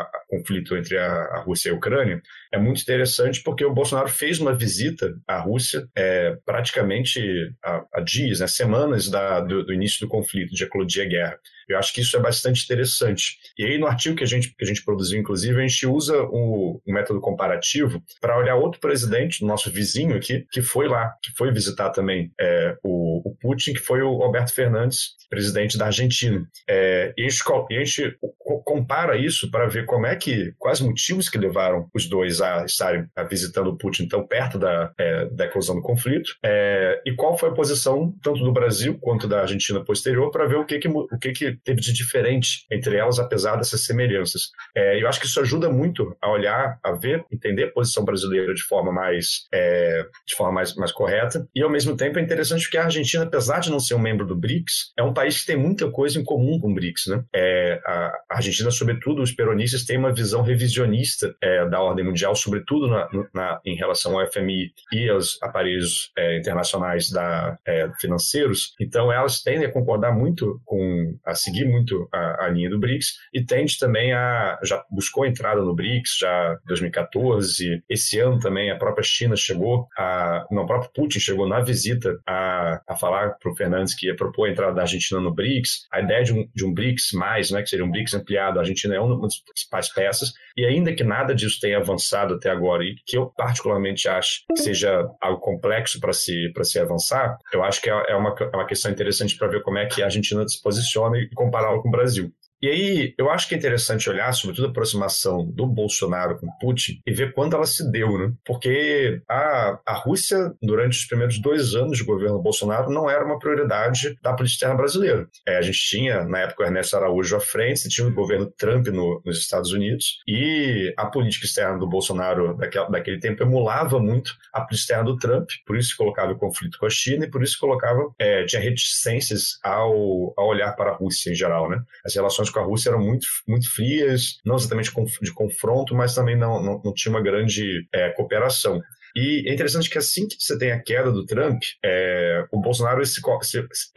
Speaker 4: a conflito entre a, a, Rússia e a Ucrânia, é muito interessante porque o Bolsonaro fez uma visita à Rússia é, praticamente há, dias, né, semanas da, do, do, início do conflito, de eclodir a guerra. Eu acho que isso é bastante interessante. E aí, no artigo que a gente, que a gente produziu, inclusive, a gente usa o, método comparativo para olhar outro presidente, nosso vizinho aqui, que foi lá, que foi visitar também é, o, o, Putin, que foi o Alberto Fernandes, presidente da Argentina. É, e a gente, a gente compara isso para ver como é que, quais motivos que levaram os dois a estarem a visitando o Putin tão perto da, é, da eclosão do conflito, é, e qual foi a posição tanto do Brasil quanto da Argentina posterior para ver o que, que, o que, que teve de diferente entre elas, apesar dessas semelhanças. É, eu acho que isso ajuda muito a olhar, a ver, entender a posição brasileira de forma mais, é, de forma mais, mais correta, e ao mesmo tempo é interessante porque a Argentina, apesar de não ser um membro do BRICS, é um país que tem muita coisa em comum com o BRICS. Né? É, a Argentina, sobretudo, os peronistas têm uma visão revisionista é, da ordem mundial, sobretudo na, na, em relação ao FMI e aos aparelhos é, internacionais da, é, financeiros. Então, elas tendem a concordar muito com, a seguir muito a, a, linha do BRICS e tende também a, já buscou entrada no BRICS já em 2014. Esse ano também a própria China chegou, a, não, o próprio Putin chegou na visita a, a falar para o Fernandes que ia propor a entrada da Argentina no BRICS. A ideia de um, de um BRICS mais, né, que seria um BRICS ampliado, a Argentina é uma das principais peças, e ainda que nada disso tenha avançado até agora, e que eu particularmente acho que seja algo complexo para se, se avançar, eu acho que é, é uma, é uma questão interessante para ver como é que a Argentina se posiciona compará-la com o Brasil. E aí, eu acho que é interessante olhar, sobretudo, a aproximação do Bolsonaro com Putin e ver quando ela se deu, né? Porque a, a Rússia, durante os primeiros dois anos de governo Bolsonaro, não era uma prioridade da política externa brasileira. É, a gente tinha, na época, o Ernesto Araújo à frente, tinha o governo Trump no, nos Estados Unidos, e a política externa do Bolsonaro daquele, daquele tempo emulava muito a política externa do Trump, por isso colocava o conflito com a China e por isso colocava, é, tinha reticências ao, ao olhar para a Rússia em geral, né? As relações com a Rússia eram muito, muito frias, não exatamente de confronto, mas também não, não, não tinha uma grande é, cooperação. E é interessante que assim que você tem a queda do Trump, é, o Bolsonaro ele, se,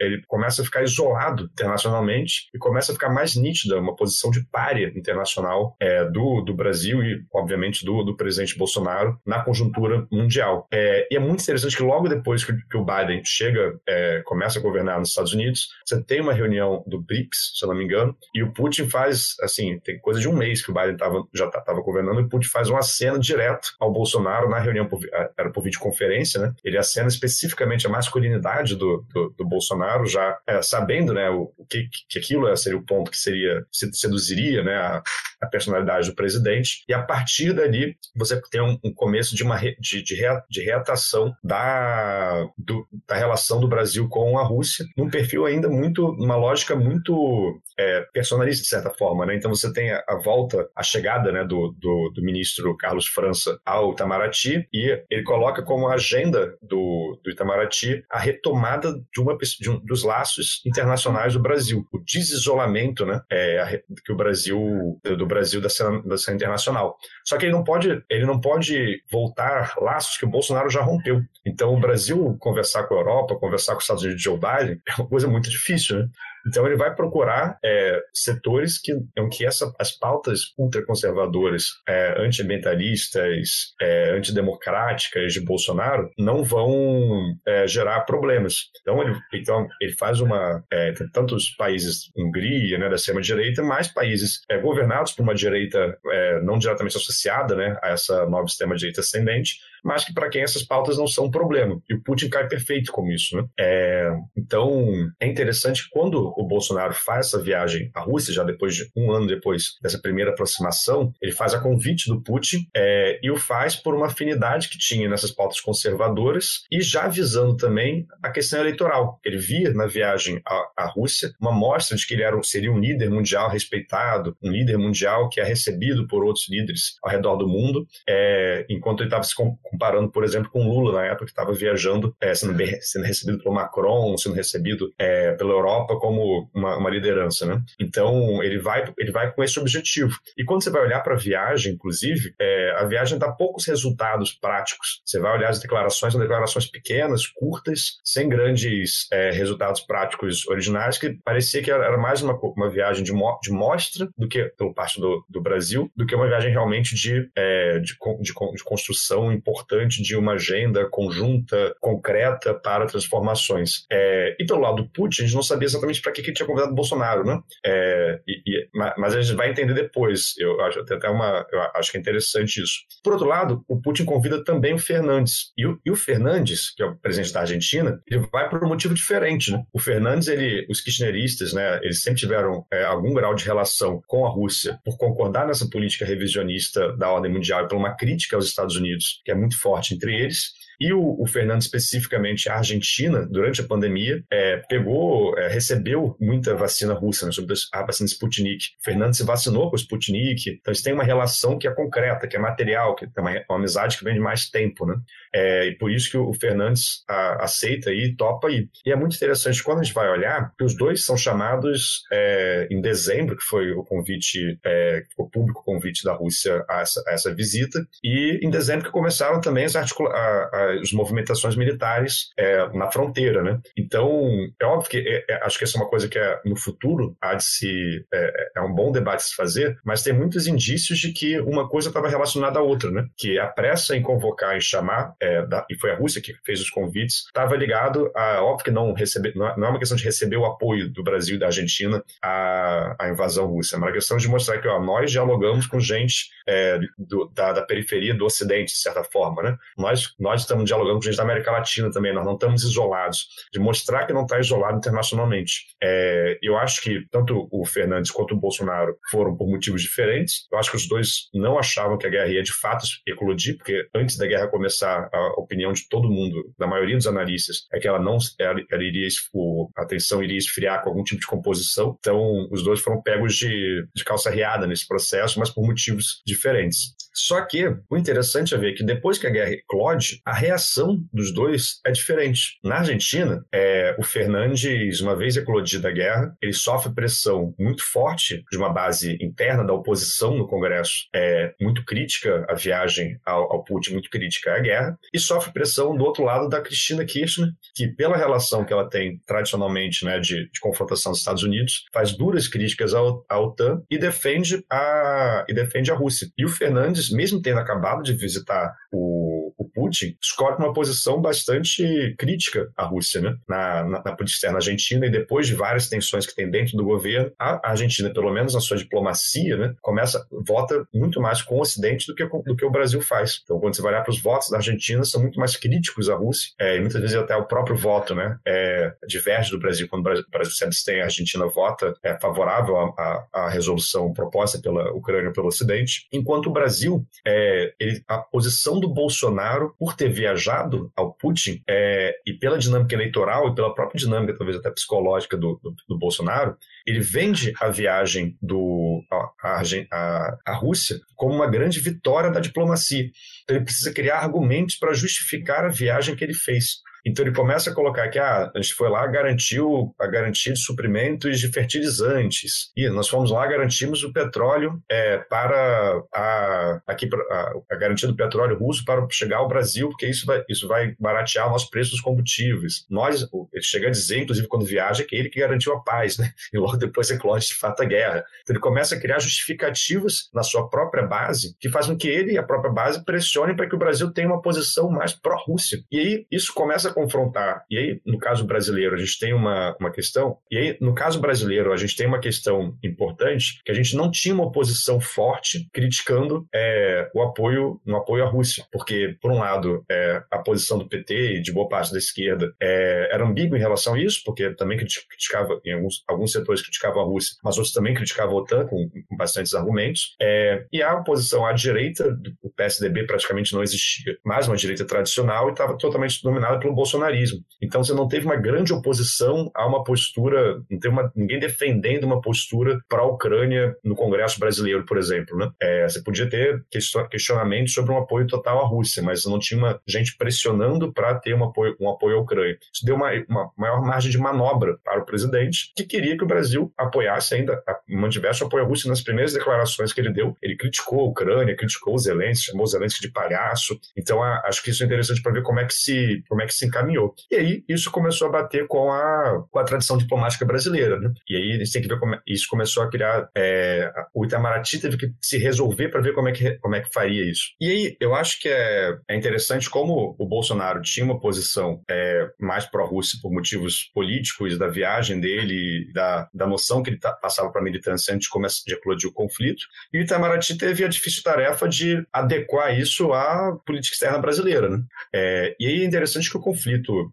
Speaker 4: ele, começa a ficar isolado internacionalmente e começa a ficar mais nítida uma posição de párea internacional é, do, do Brasil e, obviamente, do, do presidente Bolsonaro na conjuntura mundial. É, e é muito interessante que logo depois que, que o Biden chega, é, começa a governar nos Estados Unidos, você tem uma reunião do BRICS, se eu não me engano, e o Putin faz, assim, tem coisa de um mês que o Biden tava, já estava governando, e o Putin faz uma cena direto ao Bolsonaro na reunião por era por videoconferência, né? Ele acena especificamente a masculinidade do, do, do Bolsonaro, já é, sabendo, né, o, o que, que aquilo seria o ponto que seria seduziria, né, a, a personalidade do presidente. E a partir dali você tem um, um começo de uma re, de, de, rea, de reatação da, do, da relação do Brasil com a Rússia, num perfil ainda muito, uma lógica muito é, personalista de certa forma, né? Então você tem a, a volta, a chegada, né, do, do, do ministro Carlos França ao Itamaraty e ele coloca como agenda do, do Itamaraty a retomada de, uma, de um, dos laços internacionais do Brasil, o desisolamento né, é, a, que o Brasil, do Brasil da cena, da cena internacional. Só que ele não pode, ele não pode voltar laços que o Bolsonaro já rompeu. Então, o Brasil conversar com a Europa, conversar com os Estados Unidos de Joe Biden, é uma coisa muito difícil, né? Então ele vai procurar é, setores que, em que essa, as pautas ultraconservadoras, é, antiambientalistas, é, antidemocráticas de Bolsonaro não vão é, gerar problemas. Então ele, então ele faz uma é, tantos países, Hungria, né, da extrema direita, mais países é, governados por uma direita é, não diretamente associada, né, a essa nova extrema direita ascendente, mas que para quem essas pautas não são um problema. E o Putin cai perfeito com isso. Né? É, então, é interessante que quando o Bolsonaro faz essa viagem à Rússia, já depois de um ano depois dessa primeira aproximação, ele faz a convite do Putin é, e o faz por uma afinidade que tinha nessas pautas conservadoras e já visando também a questão eleitoral. Ele via na viagem à, à Rússia uma mostra de que ele era, seria um líder mundial respeitado, um líder mundial que é recebido por outros líderes ao redor do mundo, é, enquanto ele estava se comparando, por exemplo, com Lula na época que estava viajando, é, sendo, bem, sendo recebido pelo Macron, sendo recebido é, pela Europa como uma, uma, liderança, né? Então ele vai ele vai com esse objetivo. E quando você vai olhar para a viagem, inclusive, é, a viagem dá poucos resultados práticos. Você vai olhar as declarações, são declarações pequenas, curtas, sem grandes é, resultados práticos originais, que parecia que era mais uma, uma viagem de, mo de mostra do que pelo parte do, do Brasil, do que uma viagem realmente de, é, de, de, de construção importante de uma agenda conjunta, concreta para transformações. É, e pelo lado do Putin, a gente não sabia exatamente para que, que ele tinha convidado o Bolsonaro, né? É, e, e, mas a gente vai entender depois. Eu acho até uma, eu acho que é interessante isso. Por outro lado, o Putin convida também o Fernandes. E o, e o Fernandes, que é o presidente da Argentina, ele vai por um motivo diferente, né? O Fernandes, ele, os kirchneristas, né? Eles sempre tiveram é, algum grau de relação com a Rússia por concordar nessa política revisionista da ordem mundial e por uma crítica aos Estados Unidos, que é muito forte entre eles. E o, o Fernando, especificamente a Argentina, durante a pandemia, é, pegou, é, recebeu muita vacina russa, né, sobre a vacina Sputnik. O Fernando se vacinou com o Sputnik, então eles têm uma relação que é concreta, que é material, que tem uma, uma amizade que vem de mais tempo, né? É, e por isso que o Fernandes a, aceita e topa aí. E é muito interessante quando a gente vai olhar que os dois são chamados é, em dezembro, que foi o convite, é, o público convite da Rússia a essa, a essa visita, e em dezembro que começaram também as, articula a, as movimentações militares é, na fronteira, né? Então, é óbvio que é, é, acho que essa é uma coisa que é, no futuro há de se é, é um bom debate se fazer, mas tem muitos indícios de que uma coisa estava relacionada à outra, né? Que a pressa em convocar e chamar é, da, e foi a Rússia que fez os convites, estava ligado a, óbvio que não receber, não é, uma questão de receber o apoio do Brasil e da Argentina à, à invasão russa, é uma questão de mostrar que ó, nós dialogamos com gente do, da, da, periferia do Ocidente, de certa forma, né? Nós, nós estamos dialogando com gente da América Latina também, nós não estamos isolados, de mostrar que não está isolado internacionalmente. É, eu acho que tanto o Fernandes quanto o Bolsonaro foram por motivos diferentes. Eu acho que os dois não achavam que a guerra ia de fato eclodir, porque antes da guerra começar, a opinião de todo mundo, da maioria dos analistas, é que ela não ela, ela iria, a tensão iria esfriar com algum tipo de composição. Então, os dois foram pegos de, de calça riada nesse processo, mas por motivos diferentes. Só que o interessante é ver que depois que a guerra eclode, a reação dos dois é diferente. Na Argentina, é, o Fernandes, uma vez eclodida a guerra, ele sofre pressão muito forte de uma base interna da oposição no Congresso, é, muito crítica à viagem ao, ao Putin, muito crítica à guerra, e sofre pressão do outro lado da Cristina Kirchner, que pela relação que ela tem tradicionalmente né, de, de confrontação dos Estados Unidos, faz duras críticas à OTAN e defende a, e defende a Rússia. E o Fernandes, mesmo tendo acabado de visitar o, Putin, escolhe uma posição bastante crítica à Rússia, né? Na, na, na, política externa argentina, e depois de várias tensões que tem dentro do governo, a Argentina, pelo menos na sua diplomacia, né, começa, vota muito mais com o Ocidente do que, do que o Brasil faz. Então, quando você vai olhar para os votos da Argentina, são muito mais críticos à Rússia, é, e muitas vezes até o próprio voto, né, é, diverge do Brasil. Quando o Brasil se abstém, a Argentina vota é, favorável à, à, resolução proposta pela Ucrânia pelo Ocidente, enquanto o Brasil, é, ele, a posição do Bolsonaro, por ter viajado ao Putin, é, e pela dinâmica eleitoral e pela própria dinâmica, talvez até psicológica do, do, do Bolsonaro, ele vende a viagem do a, a, a, Rússia como uma grande vitória da diplomacia. Então ele precisa criar argumentos para justificar a viagem que ele fez. Então ele começa a colocar que ah, a gente foi lá, garantiu a garantia de suprimentos de fertilizantes. E nós fomos lá, garantimos o petróleo é, para a, aqui, a, a, garantia do petróleo russo para chegar ao Brasil, porque isso vai, isso vai baratear o nosso preço dos combustíveis. Nós, ele chega a dizer, inclusive, quando viaja, que é ele que garantiu a paz, né? E logo depois eclode de fato a guerra. Então ele começa a criar justificativas na sua própria base que fazem com que ele e a própria base pressionem para que o Brasil tenha uma posição mais pró-Rússia. E aí isso começa a confrontar. E aí, no caso brasileiro, a gente tem uma, uma questão. E aí, no caso brasileiro, a gente tem uma questão importante que a gente não tinha uma oposição forte criticando é, o apoio no apoio à Rússia, porque por um lado é, a posição do PT e de boa parte da esquerda é, era ambígua em relação a isso, porque também criticava em alguns, alguns setores criticavam a Rússia, mas outros também criticavam a OTAN com, com bastantes argumentos. É, e a oposição à direita, o PSDB praticamente não existia mais uma direita tradicional e estava totalmente dominada pelo bolsonarismo. Então você não teve uma grande oposição a uma postura, não teve uma, ninguém defendendo uma postura para a Ucrânia no Congresso brasileiro, por exemplo. Né? É, você podia ter questionamentos sobre um apoio total à Rússia, mas não tinha uma gente pressionando para ter um apoio, um apoio à Ucrânia. Isso deu uma, uma maior margem de manobra para o presidente, que queria que o Brasil apoiasse ainda, mantivesse o apoio à Rússia nas primeiras declarações que ele deu. Ele criticou a Ucrânia, criticou o Zelensky, chamou o Zelensky de palhaço. Então, acho que isso é interessante para ver como é que se como é que se encaminhou. E aí isso começou a bater com a, com a tradição diplomática brasileira, né? E aí tem que ver como é, isso começou a criar é, o Itamaraty teve que se resolver para ver como é que como é que faria isso. E aí eu acho que é, é interessante como o Bolsonaro tinha uma posição é, mais pró-Rússia por motivos políticos da viagem dele, da, da noção que ele passava para a militância antes de, começar, de eclodir o conflito. E o Itamaraty teve a difícil tarefa de adequar isso à política externa brasileira, né? É, e aí é interessante que o conflito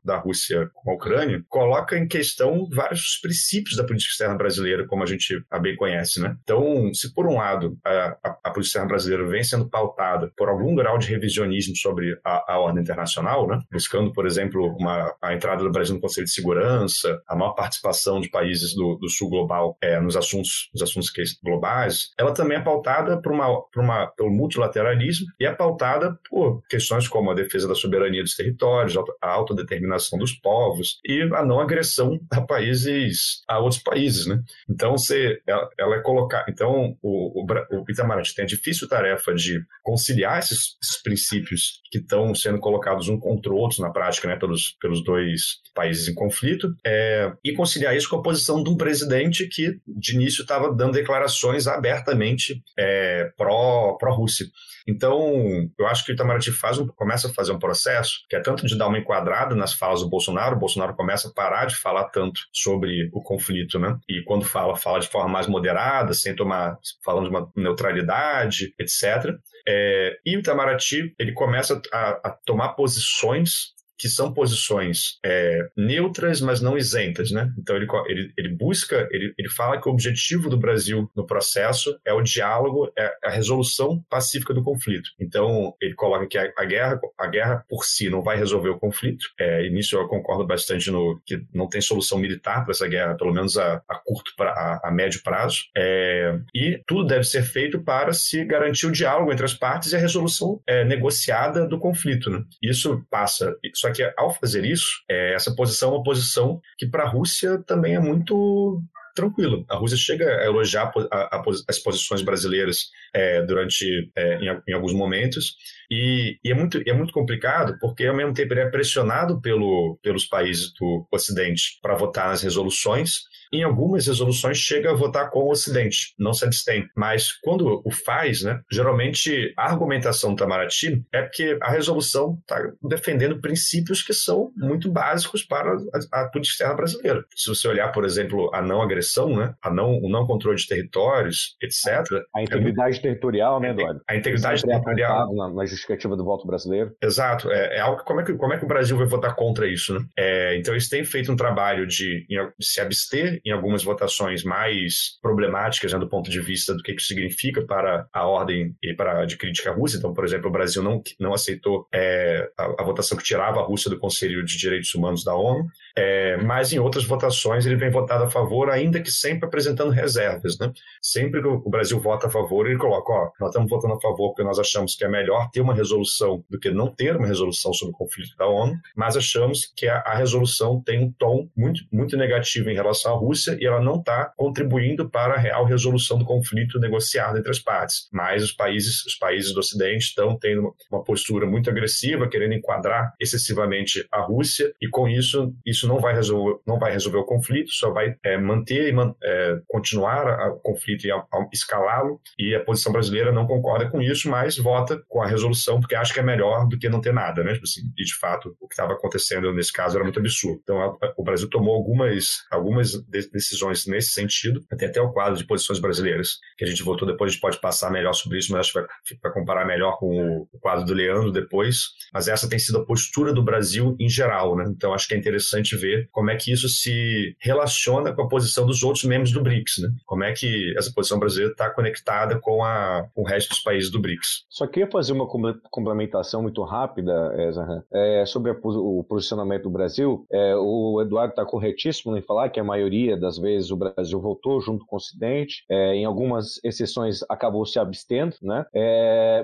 Speaker 4: da Rússia com a Ucrânia coloca em questão vários princípios da política externa brasileira, como a gente bem conhece, né? Então, se por um lado a, a, a política externa brasileira vem sendo pautada por algum grau de revisionismo sobre a, a ordem internacional, né? Buscando, por exemplo, uma, a entrada do Brasil no Conselho de Segurança, a maior participação de países do, do Sul global é, nos assuntos, nos assuntos globais, ela também é pautada por uma, por uma, pelo multilateralismo e é pautada por questões como a defesa da soberania dos territórios, a autodeterminação dos povos e a não agressão a países, a outros países, né? Então, você, ela, ela é colocar, então o, o, o Itamaraty tem a difícil tarefa de conciliar esses, esses princípios que estão sendo colocados um contra o outro na prática, né, pelos, pelos dois países em conflito, é, e conciliar isso com a posição de um presidente que de início estava dando declarações abertamente é, pró-Rússia. Pró então, eu acho que o Itamaraty faz um, começa a fazer um processo que é tanto de dar uma enquadrada nas falas do Bolsonaro, o Bolsonaro começa a parar de falar tanto sobre o conflito, né? E quando fala, fala de forma mais moderada, sem tomar, falando de uma neutralidade, etc. É, e o Itamaraty, ele começa a, a tomar posições que são posições é, neutras, mas não isentas, né? Então ele, ele, ele busca, ele, ele fala que o objetivo do Brasil no processo é o diálogo, é a resolução pacífica do conflito. Então ele coloca que a, a guerra, a guerra por si não vai resolver o conflito. É, e nisso eu concordo bastante no que não tem solução militar para essa guerra, pelo menos a, a curto pra, a, a médio prazo. É, e tudo deve ser feito para se garantir o diálogo entre as partes e a resolução é, negociada do conflito. Né? Isso passa. Isso só que ao fazer isso, é, essa posição é uma posição que para a Rússia também é muito tranquilo. A Rússia chega a elogiar a, a, as posições brasileiras é, durante é, em, em, alguns momentos e, e, é muito é muito complicado porque ao mesmo tempo ele é pressionado pelo, pelos países do Ocidente para votar nas resoluções em algumas resoluções chega a votar com o Ocidente, não se abstém. Mas quando o faz, né, geralmente a argumentação do Itamaraty é porque a resolução está defendendo princípios que são muito básicos para a, a política externa brasileira. Se você olhar, por exemplo, a não agressão, né, a não, o não controle de territórios, etc.
Speaker 3: A integridade é, territorial, né, Eduardo?
Speaker 4: A integridade é territorial.
Speaker 3: Na, na, justificativa do voto brasileiro.
Speaker 4: Exato. É, é, algo como é, que, como é que o Brasil vai votar contra isso, né? É, então eles têm feito um trabalho de, de se abster em algumas votações mais problemáticas né, do ponto de vista do que isso significa para a ordem e para de crítica à Rússia. Então, por exemplo, o Brasil não, não aceitou é, a, a, votação que tirava a Rússia do Conselho de Direitos Humanos da ONU, é, mas em outras votações ele vem votado a favor, ainda que sempre apresentando reservas. Né? Sempre que o Brasil vota a favor, ele coloca: ó, nós estamos votando a favor porque nós achamos que é melhor ter uma resolução do que não ter uma resolução sobre o conflito da ONU, mas achamos que a, a resolução tem um tom muito, muito negativo em relação à Rússia e ela não está contribuindo para a real resolução do conflito negociado entre as partes. Mas os países, os países do Ocidente estão tendo uma postura muito agressiva, querendo enquadrar excessivamente a Rússia e com isso isso não vai resolver, não vai resolver o conflito, só vai é, manter e é, continuar o conflito e escalá-lo. E a posição brasileira não concorda com isso, mas vota com a resolução porque acha que é melhor do que não ter nada, né? Tipo assim, e de fato o que estava acontecendo nesse caso era muito absurdo. Então a, o Brasil tomou algumas algumas decisões nesse sentido. Tem até o quadro de posições brasileiras, que a gente voltou depois, a gente pode passar melhor sobre isso, mas acho que vai comparar melhor com o quadro do Leandro depois. Mas essa tem sido a postura do Brasil em geral, né? Então acho que é interessante gente ver como é que isso se relaciona com a posição dos outros membros do BRICS, né? Como é que essa posição brasileira está conectada com, a, com o resto dos países do BRICS.
Speaker 2: Só queria fazer uma complementação muito rápida, é, Zahan, é, sobre a, o posicionamento do Brasil. É, o Eduardo está corretíssimo em falar que a maioria das vezes o Brasil votou junto com o Ocidente, é, em algumas exceções acabou se abstendo, né?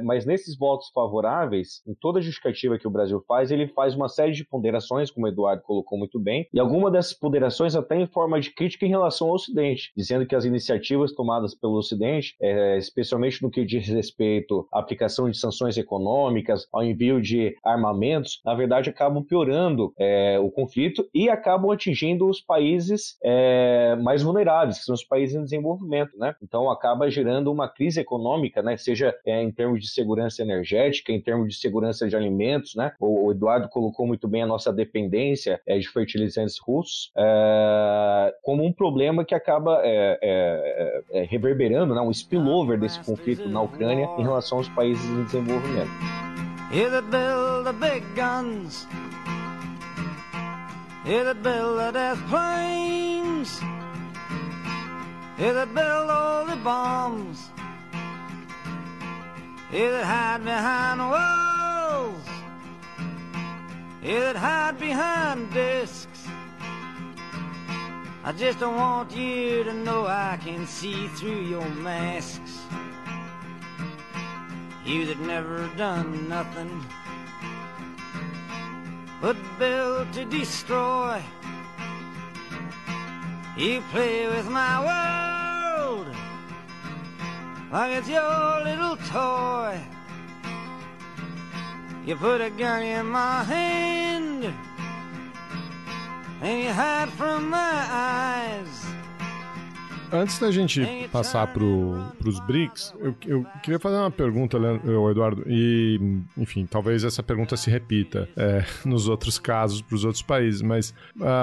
Speaker 2: Mas nesses votos favoráveis, em toda a justificativa que o Brasil faz, ele faz uma série de ponderações, como o Eduardo colocou muito bem, e alguma dessas ponderações até em forma de crítica em relação ao Ocidente, dizendo que as iniciativas tomadas pelo Ocidente, é, especialmente no que diz respeito à aplicação de sanções econômicas, ao envio de armamentos, na verdade acabam piorando é, o conflito e acabam atingindo os países é, mais vulneráveis, que são os países em desenvolvimento, né? Então acaba gerando uma crise econômica, né? Seja é, em termos de segurança energética, em termos de segurança de alimentos, né? O, o Eduardo colocou muito bem a nossa dependência é, de fertilizantes russos é, como um problema que acaba é, reverberando, né? Um spillover desse conflito na Ucrânia em relação aos países em desenvolvimento. That hide behind walls. That hide behind discs. I just don't want you to know I can see through your masks. You that never done nothing but build to destroy. You play with my world like it's your little toy. You put a gun in my hand Antes da gente passar para os BRICS, eu, eu, queria fazer uma pergunta, Eduardo, e, enfim, talvez essa pergunta se repita é, nos outros casos, para os outros países, mas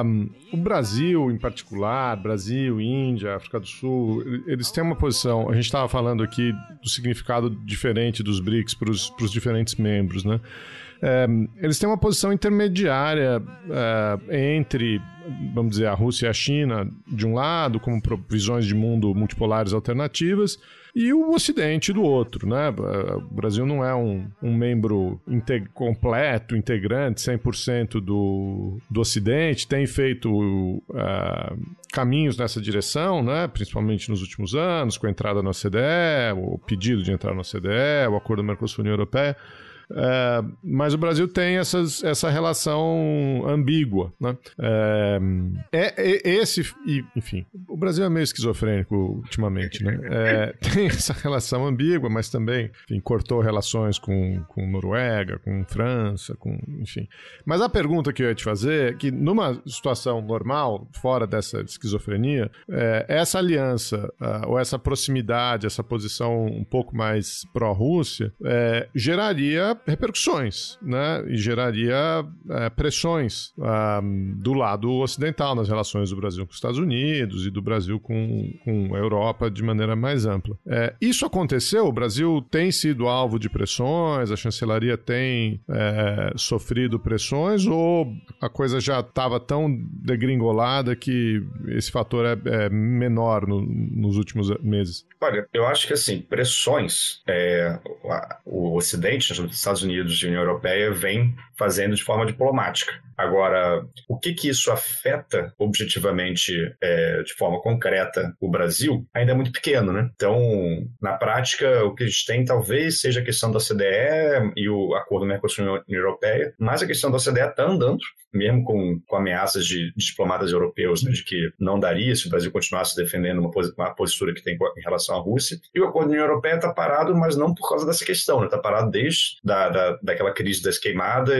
Speaker 2: um, o Brasil, em particular, Brasil, Índia, África do Sul, eles têm uma posição, a gente estava falando aqui do significado diferente dos BRICS para os diferentes membros, né? É, eles têm uma posição intermediária é, entre, vamos dizer, a Rússia e a China, de um lado, como visões de mundo multipolares alternativas, e o Ocidente do outro, né? O Brasil não é um, um membro integ completo, integrante, 100% do, do Ocidente, tem feito uh, caminhos nessa direção, né? Principalmente nos últimos anos, com a entrada na OCDE, o pedido de entrar na OCDE, o acordo Mercosul-União Europeia. É, mas o Brasil tem essas, essa relação ambígua. Né? É, é, é, esse, e, enfim, o Brasil é meio esquizofrênico ultimamente. Né? É, tem essa relação ambígua, mas também enfim, cortou relações com, com Noruega, com França, com, enfim. Mas a pergunta que eu ia te fazer é que, numa situação normal, fora dessa esquizofrenia, é, essa aliança, uh, ou essa proximidade, essa posição um pouco mais pró-Rússia, é, geraria repercussões, né? E geraria é, pressões ah, do lado ocidental nas relações do Brasil com os Estados Unidos e do Brasil com, com a Europa de maneira mais ampla. É, isso aconteceu? O Brasil tem sido alvo de pressões? A chancelaria tem é, sofrido pressões? Ou a coisa já estava tão degringolada que esse fator é, é menor no, nos últimos meses?
Speaker 4: Olha, eu acho que assim, pressões, é, o Ocidente, os Estados Unidos e União Europeia vem fazendo de forma diplomática. Agora, o que que isso afeta objetivamente, é, de forma concreta, o Brasil, ainda é muito pequeno, né? Então, na prática, o que a gente tem talvez seja a questão da CDE e o acordo Mercosul-União Europeia, mas a questão da CDE está andando, mesmo com, com ameaças de, de diplomatas europeus, né, de que não daria se o Brasil continuasse defendendo uma, uma postura que tem em relação à Rússia. E o acordo União Europeia está parado, mas não por causa dessa questão, está né? Tá parado desde da, da, daquela crise das queimadas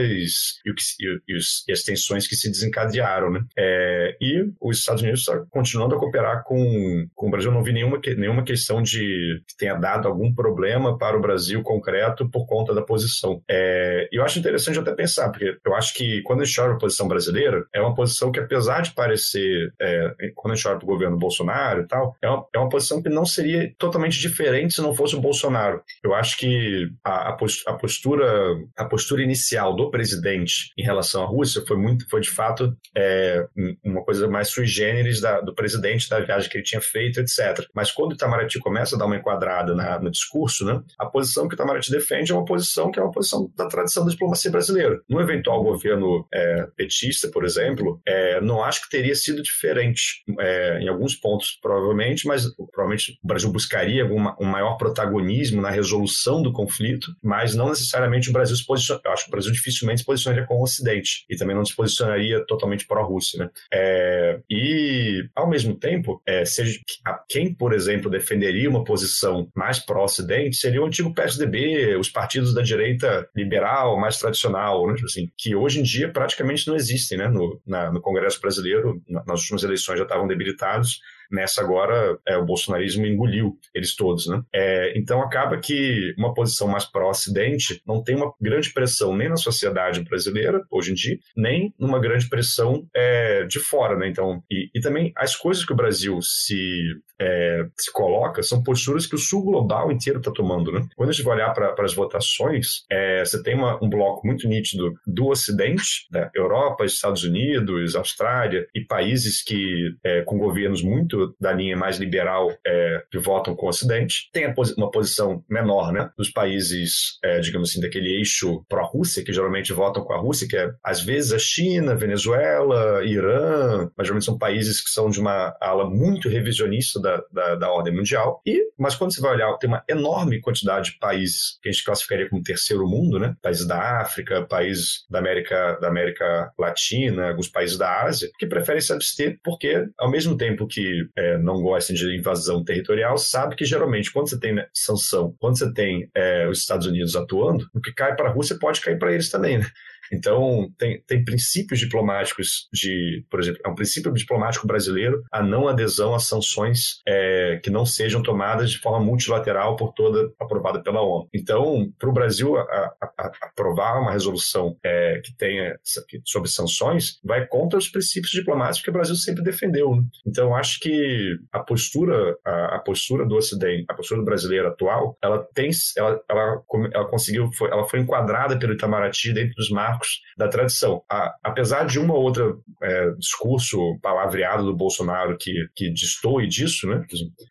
Speaker 4: e, que, e, os, e as tensões que se desencadearam. Né? É, e os Estados Unidos estão continuando a cooperar com, com o Brasil. Não vi nenhuma, nenhuma questão de que tenha dado algum problema para o Brasil concreto por conta da posição. É, eu acho interessante até pensar, porque eu acho que quando a gente olha a posição brasileira, é uma posição que, apesar de parecer, é, quando a gente olha para o governo Bolsonaro e tal, é uma, é uma posição que não seria totalmente diferente se não fosse o Bolsonaro. Eu acho que a, a postura, a postura inicial do presidente em relação à Rússia Rússia foi muito, foi de fato é, uma coisa mais sui generis da, do presidente, da viagem que ele tinha feito, etc. Mas quando o Itamaraty começa a dar uma enquadrada na, no discurso, né, a posição que o Itamaraty defende é uma posição que é uma posição da tradição da diplomacia brasileira. No eventual governo é, petista, por exemplo, é, não acho que teria sido diferente é, em alguns pontos, provavelmente, mas provavelmente o Brasil buscaria alguma, um maior protagonismo na resolução do conflito, mas não necessariamente o Brasil se posiciona. Eu acho que o Brasil dificilmente se posicionaria com o Ocidente e também não se posicionaria totalmente pró-Rússia. Né? É, e, ao mesmo tempo, é, seja, quem, por exemplo, defenderia uma posição mais pró-Ocidente seria o antigo PSDB, os partidos da direita liberal, mais tradicional, né? assim, que hoje em dia praticamente não existem né? no, na, no Congresso brasileiro. nas últimas eleições já estavam debilitados Nessa agora, é, o bolsonarismo engoliu eles todos, né? É, então acaba que uma posição mais pró-Ocidente não tem uma grande pressão nem na sociedade brasileira, hoje em dia, nem numa grande pressão é, de fora, né? Então, e, e, também as coisas que o Brasil se, é, se coloca são posturas que o sul global inteiro está tomando, né? Quando a gente vai olhar para as votações, é, você tem uma, um bloco muito nítido do Ocidente, da Europa, Estados Unidos, Austrália e países que é, com governos muito da linha mais liberal é, que votam com o Ocidente. Tem uma posição menor, né, dos países, é, digamos assim, daquele eixo pró-Rússia, que geralmente votam com a Rússia, que é, às vezes, a China, Venezuela, Irã, mas geralmente são países que são de uma ala muito revisionista da, da, da ordem mundial. E, mas quando você vai olhar, tem uma enorme quantidade de países que a gente classificaria como terceiro mundo, né, países da África, países da América, da América Latina, alguns países da Ásia, que preferem se abster porque, ao mesmo tempo que é, não gostam de invasão territorial, sabe que geralmente quando você tem né, sanção, quando você tem é, os Estados Unidos atuando, o que cai para a Rússia pode cair para eles também, né? Então, tem, tem princípios diplomáticos de, por exemplo, é um princípio diplomático brasileiro a não adesão a sanções é, que não sejam tomadas de forma multilateral por toda aprovada pela ONU. Então, para o Brasil a, a, a aprovar uma resolução é, que tenha sobre sanções vai contra os princípios diplomáticos que o Brasil sempre defendeu. Né? Então, acho que a postura, a, a, postura do Ocidente, a postura do brasileiro atual, ela tem, ela, ela, ela conseguiu, foi, ela foi enquadrada pelo Itamaraty dentro dos marcos marcos da tradição. A, apesar de uma ou outra é, discurso palavreado do Bolsonaro que, que destoe disso, né,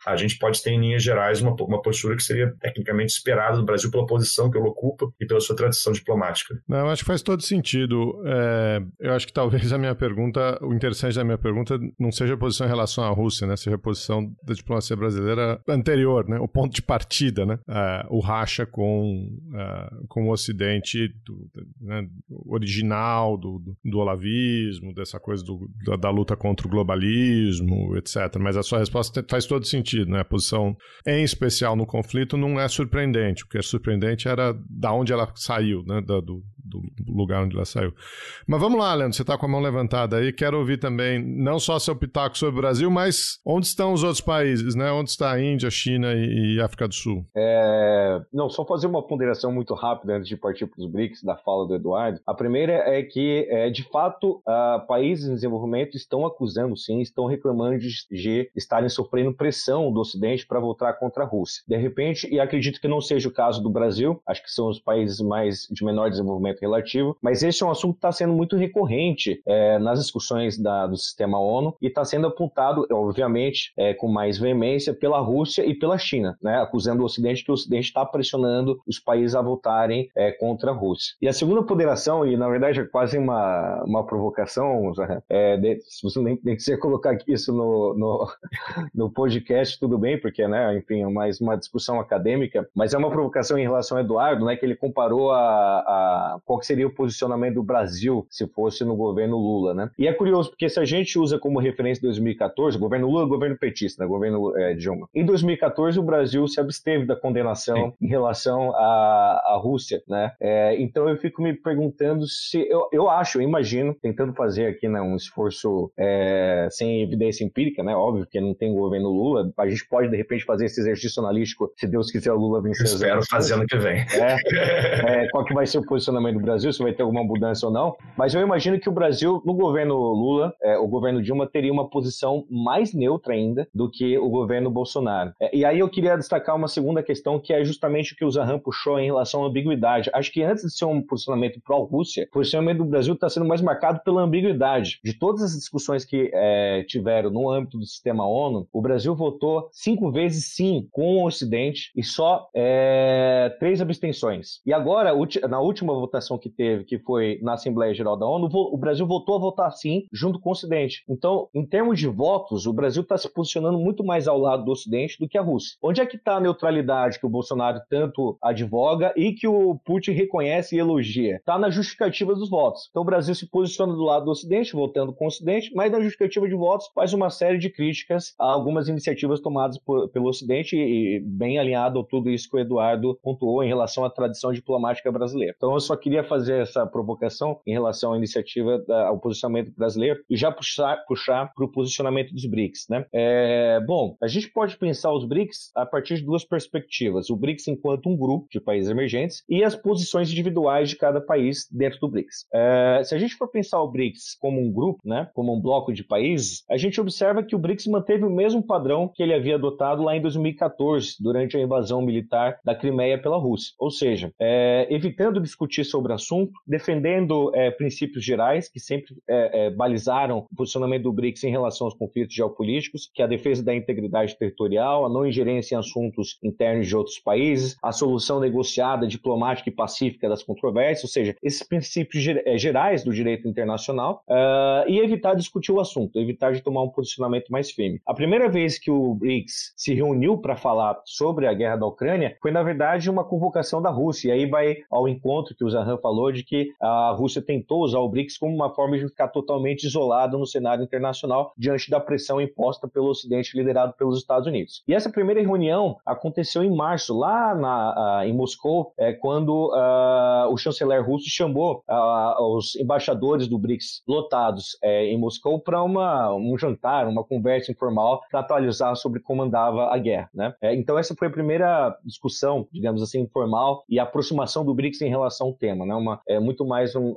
Speaker 4: a gente pode ter em linhas gerais uma, uma postura que seria tecnicamente esperada do Brasil pela posição que ele ocupa e pela sua tradição diplomática.
Speaker 2: Não, eu acho que faz todo sentido. É, eu acho que talvez a minha pergunta, o interessante da minha pergunta não seja a posição em relação à Rússia, né, seja a posição da diplomacia brasileira anterior, né, o ponto de partida, né, é, o racha com, é, com o Ocidente, do, né, original do, do, olavismo, dessa coisa do, da, da, luta contra o globalismo, etc. Mas a sua resposta faz todo sentido, né? A posição, em especial no conflito, não é surpreendente. O que é surpreendente era da onde ela saiu, né? Da, do, do lugar onde ela saiu. Mas vamos lá, Leandro, você está com a mão levantada aí. Quero ouvir também, não só seu pitaco sobre o Brasil, mas onde estão os outros países, né? Onde está a Índia, China e, e África do Sul?
Speaker 3: É... Não, só fazer uma ponderação muito rápida antes de partir para os BRICS, da fala do Eduardo. A primeira é que, é, de fato, uh, países em desenvolvimento estão acusando, sim, estão reclamando de, de estarem sofrendo pressão do Ocidente para voltar contra a Rússia. De repente, e acredito que não seja o caso do Brasil, acho que são os países mais de menor desenvolvimento relativo, mas esse é um assunto que está sendo muito recorrente é, nas discussões da, do sistema ONU e está sendo apontado, obviamente, é, com mais veemência pela Rússia e pela China, né, acusando o Ocidente que o Ocidente está pressionando os países a votarem é, contra a Rússia. E a segunda ponderação, e na verdade é quase uma, uma provocação, é, de, se você nem, nem quiser colocar isso no, no, no podcast, tudo bem, porque, né, enfim, é mais uma discussão acadêmica, mas é uma provocação em relação ao Eduardo, né, que ele comparou a, a qual seria o posicionamento do Brasil se fosse no governo Lula, né? E é curioso, porque se a gente usa como referência 2014, governo Lula, governo petista, né? governo é, Dilma. Em 2014, o Brasil se absteve da condenação Sim. em relação à, à Rússia, né? É, então eu fico me perguntando se, eu, eu acho, eu imagino, tentando fazer aqui né, um esforço é, sem evidência empírica, né? Óbvio que não tem governo Lula, a gente pode de repente fazer esse exercício analítico, se Deus quiser o Lula vencer.
Speaker 4: Espero fazer ano que vem.
Speaker 3: É, é, qual que vai ser o posicionamento do Brasil, se vai ter alguma mudança ou não, mas eu imagino que o Brasil, no governo Lula, é, o governo Dilma, teria uma posição mais neutra ainda do que o governo Bolsonaro. É, e aí eu queria destacar uma segunda questão, que é justamente o que o Zahan puxou em relação à ambiguidade. Acho que antes de ser um posicionamento pró-Rússia, o posicionamento do Brasil está sendo mais marcado pela ambiguidade. De todas as discussões que é, tiveram no âmbito do sistema ONU, o Brasil votou cinco vezes sim com o Ocidente e só é, três abstenções. E agora, na última votação que teve, que foi na Assembleia Geral da ONU, o Brasil voltou a votar sim junto com o Ocidente. Então, em termos de votos, o Brasil está se posicionando muito mais ao lado do Ocidente do que a Rússia. Onde é que está a neutralidade que o Bolsonaro tanto advoga e que o Putin reconhece e elogia? Está na justificativa dos votos. Então, o Brasil se posiciona do lado do Ocidente, votando com o Ocidente, mas na justificativa de votos faz uma série de críticas a algumas iniciativas tomadas por, pelo Ocidente e bem alinhado a tudo isso que o Eduardo pontuou em relação à tradição diplomática brasileira. Então, eu só queria fazer essa provocação em relação à iniciativa, ao posicionamento brasileiro e já puxar puxar para o posicionamento dos BRICS. Né? É, bom, a gente pode pensar os BRICS a partir de duas perspectivas: o BRICS enquanto um grupo de países emergentes e as posições individuais de cada país dentro do BRICS. É, se a gente for pensar o BRICS como um grupo, né, como um bloco de países, a gente observa que o BRICS manteve o mesmo padrão que ele havia adotado lá em 2014, durante a invasão militar da Crimeia pela Rússia. Ou seja, é, evitando discutir sobre o assunto, defendendo é, princípios gerais que sempre é, balizaram o posicionamento do BRICS em relação aos conflitos geopolíticos, que é a defesa da integridade territorial, a não ingerência em assuntos internos de outros países, a solução negociada, diplomática e pacífica das controvérsias, ou seja, esses princípios é, gerais do direito internacional, uh, e evitar discutir o assunto, evitar de tomar um posicionamento mais firme. A primeira vez que o BRICS se reuniu para falar sobre a guerra da Ucrânia foi, na verdade, uma convocação da Rússia, e aí vai ao encontro que o Zahan falou de que a Rússia tentou usar o BRICS como uma forma de ficar totalmente isolado no cenário internacional diante da pressão imposta pelo Ocidente liderado pelos Estados Unidos. E essa primeira reunião aconteceu em março, lá na, uh, em Moscou, é, quando uh, o chanceler russo chamou uh, os embaixadores do BRICS lotados é, em Moscou para um jantar, uma conversa informal para atualizar sobre como andava a guerra. Né? É, então essa foi a primeira discussão, digamos assim, informal e aproximação do BRICS em relação ao tema. Né? Uma, é muito mais um,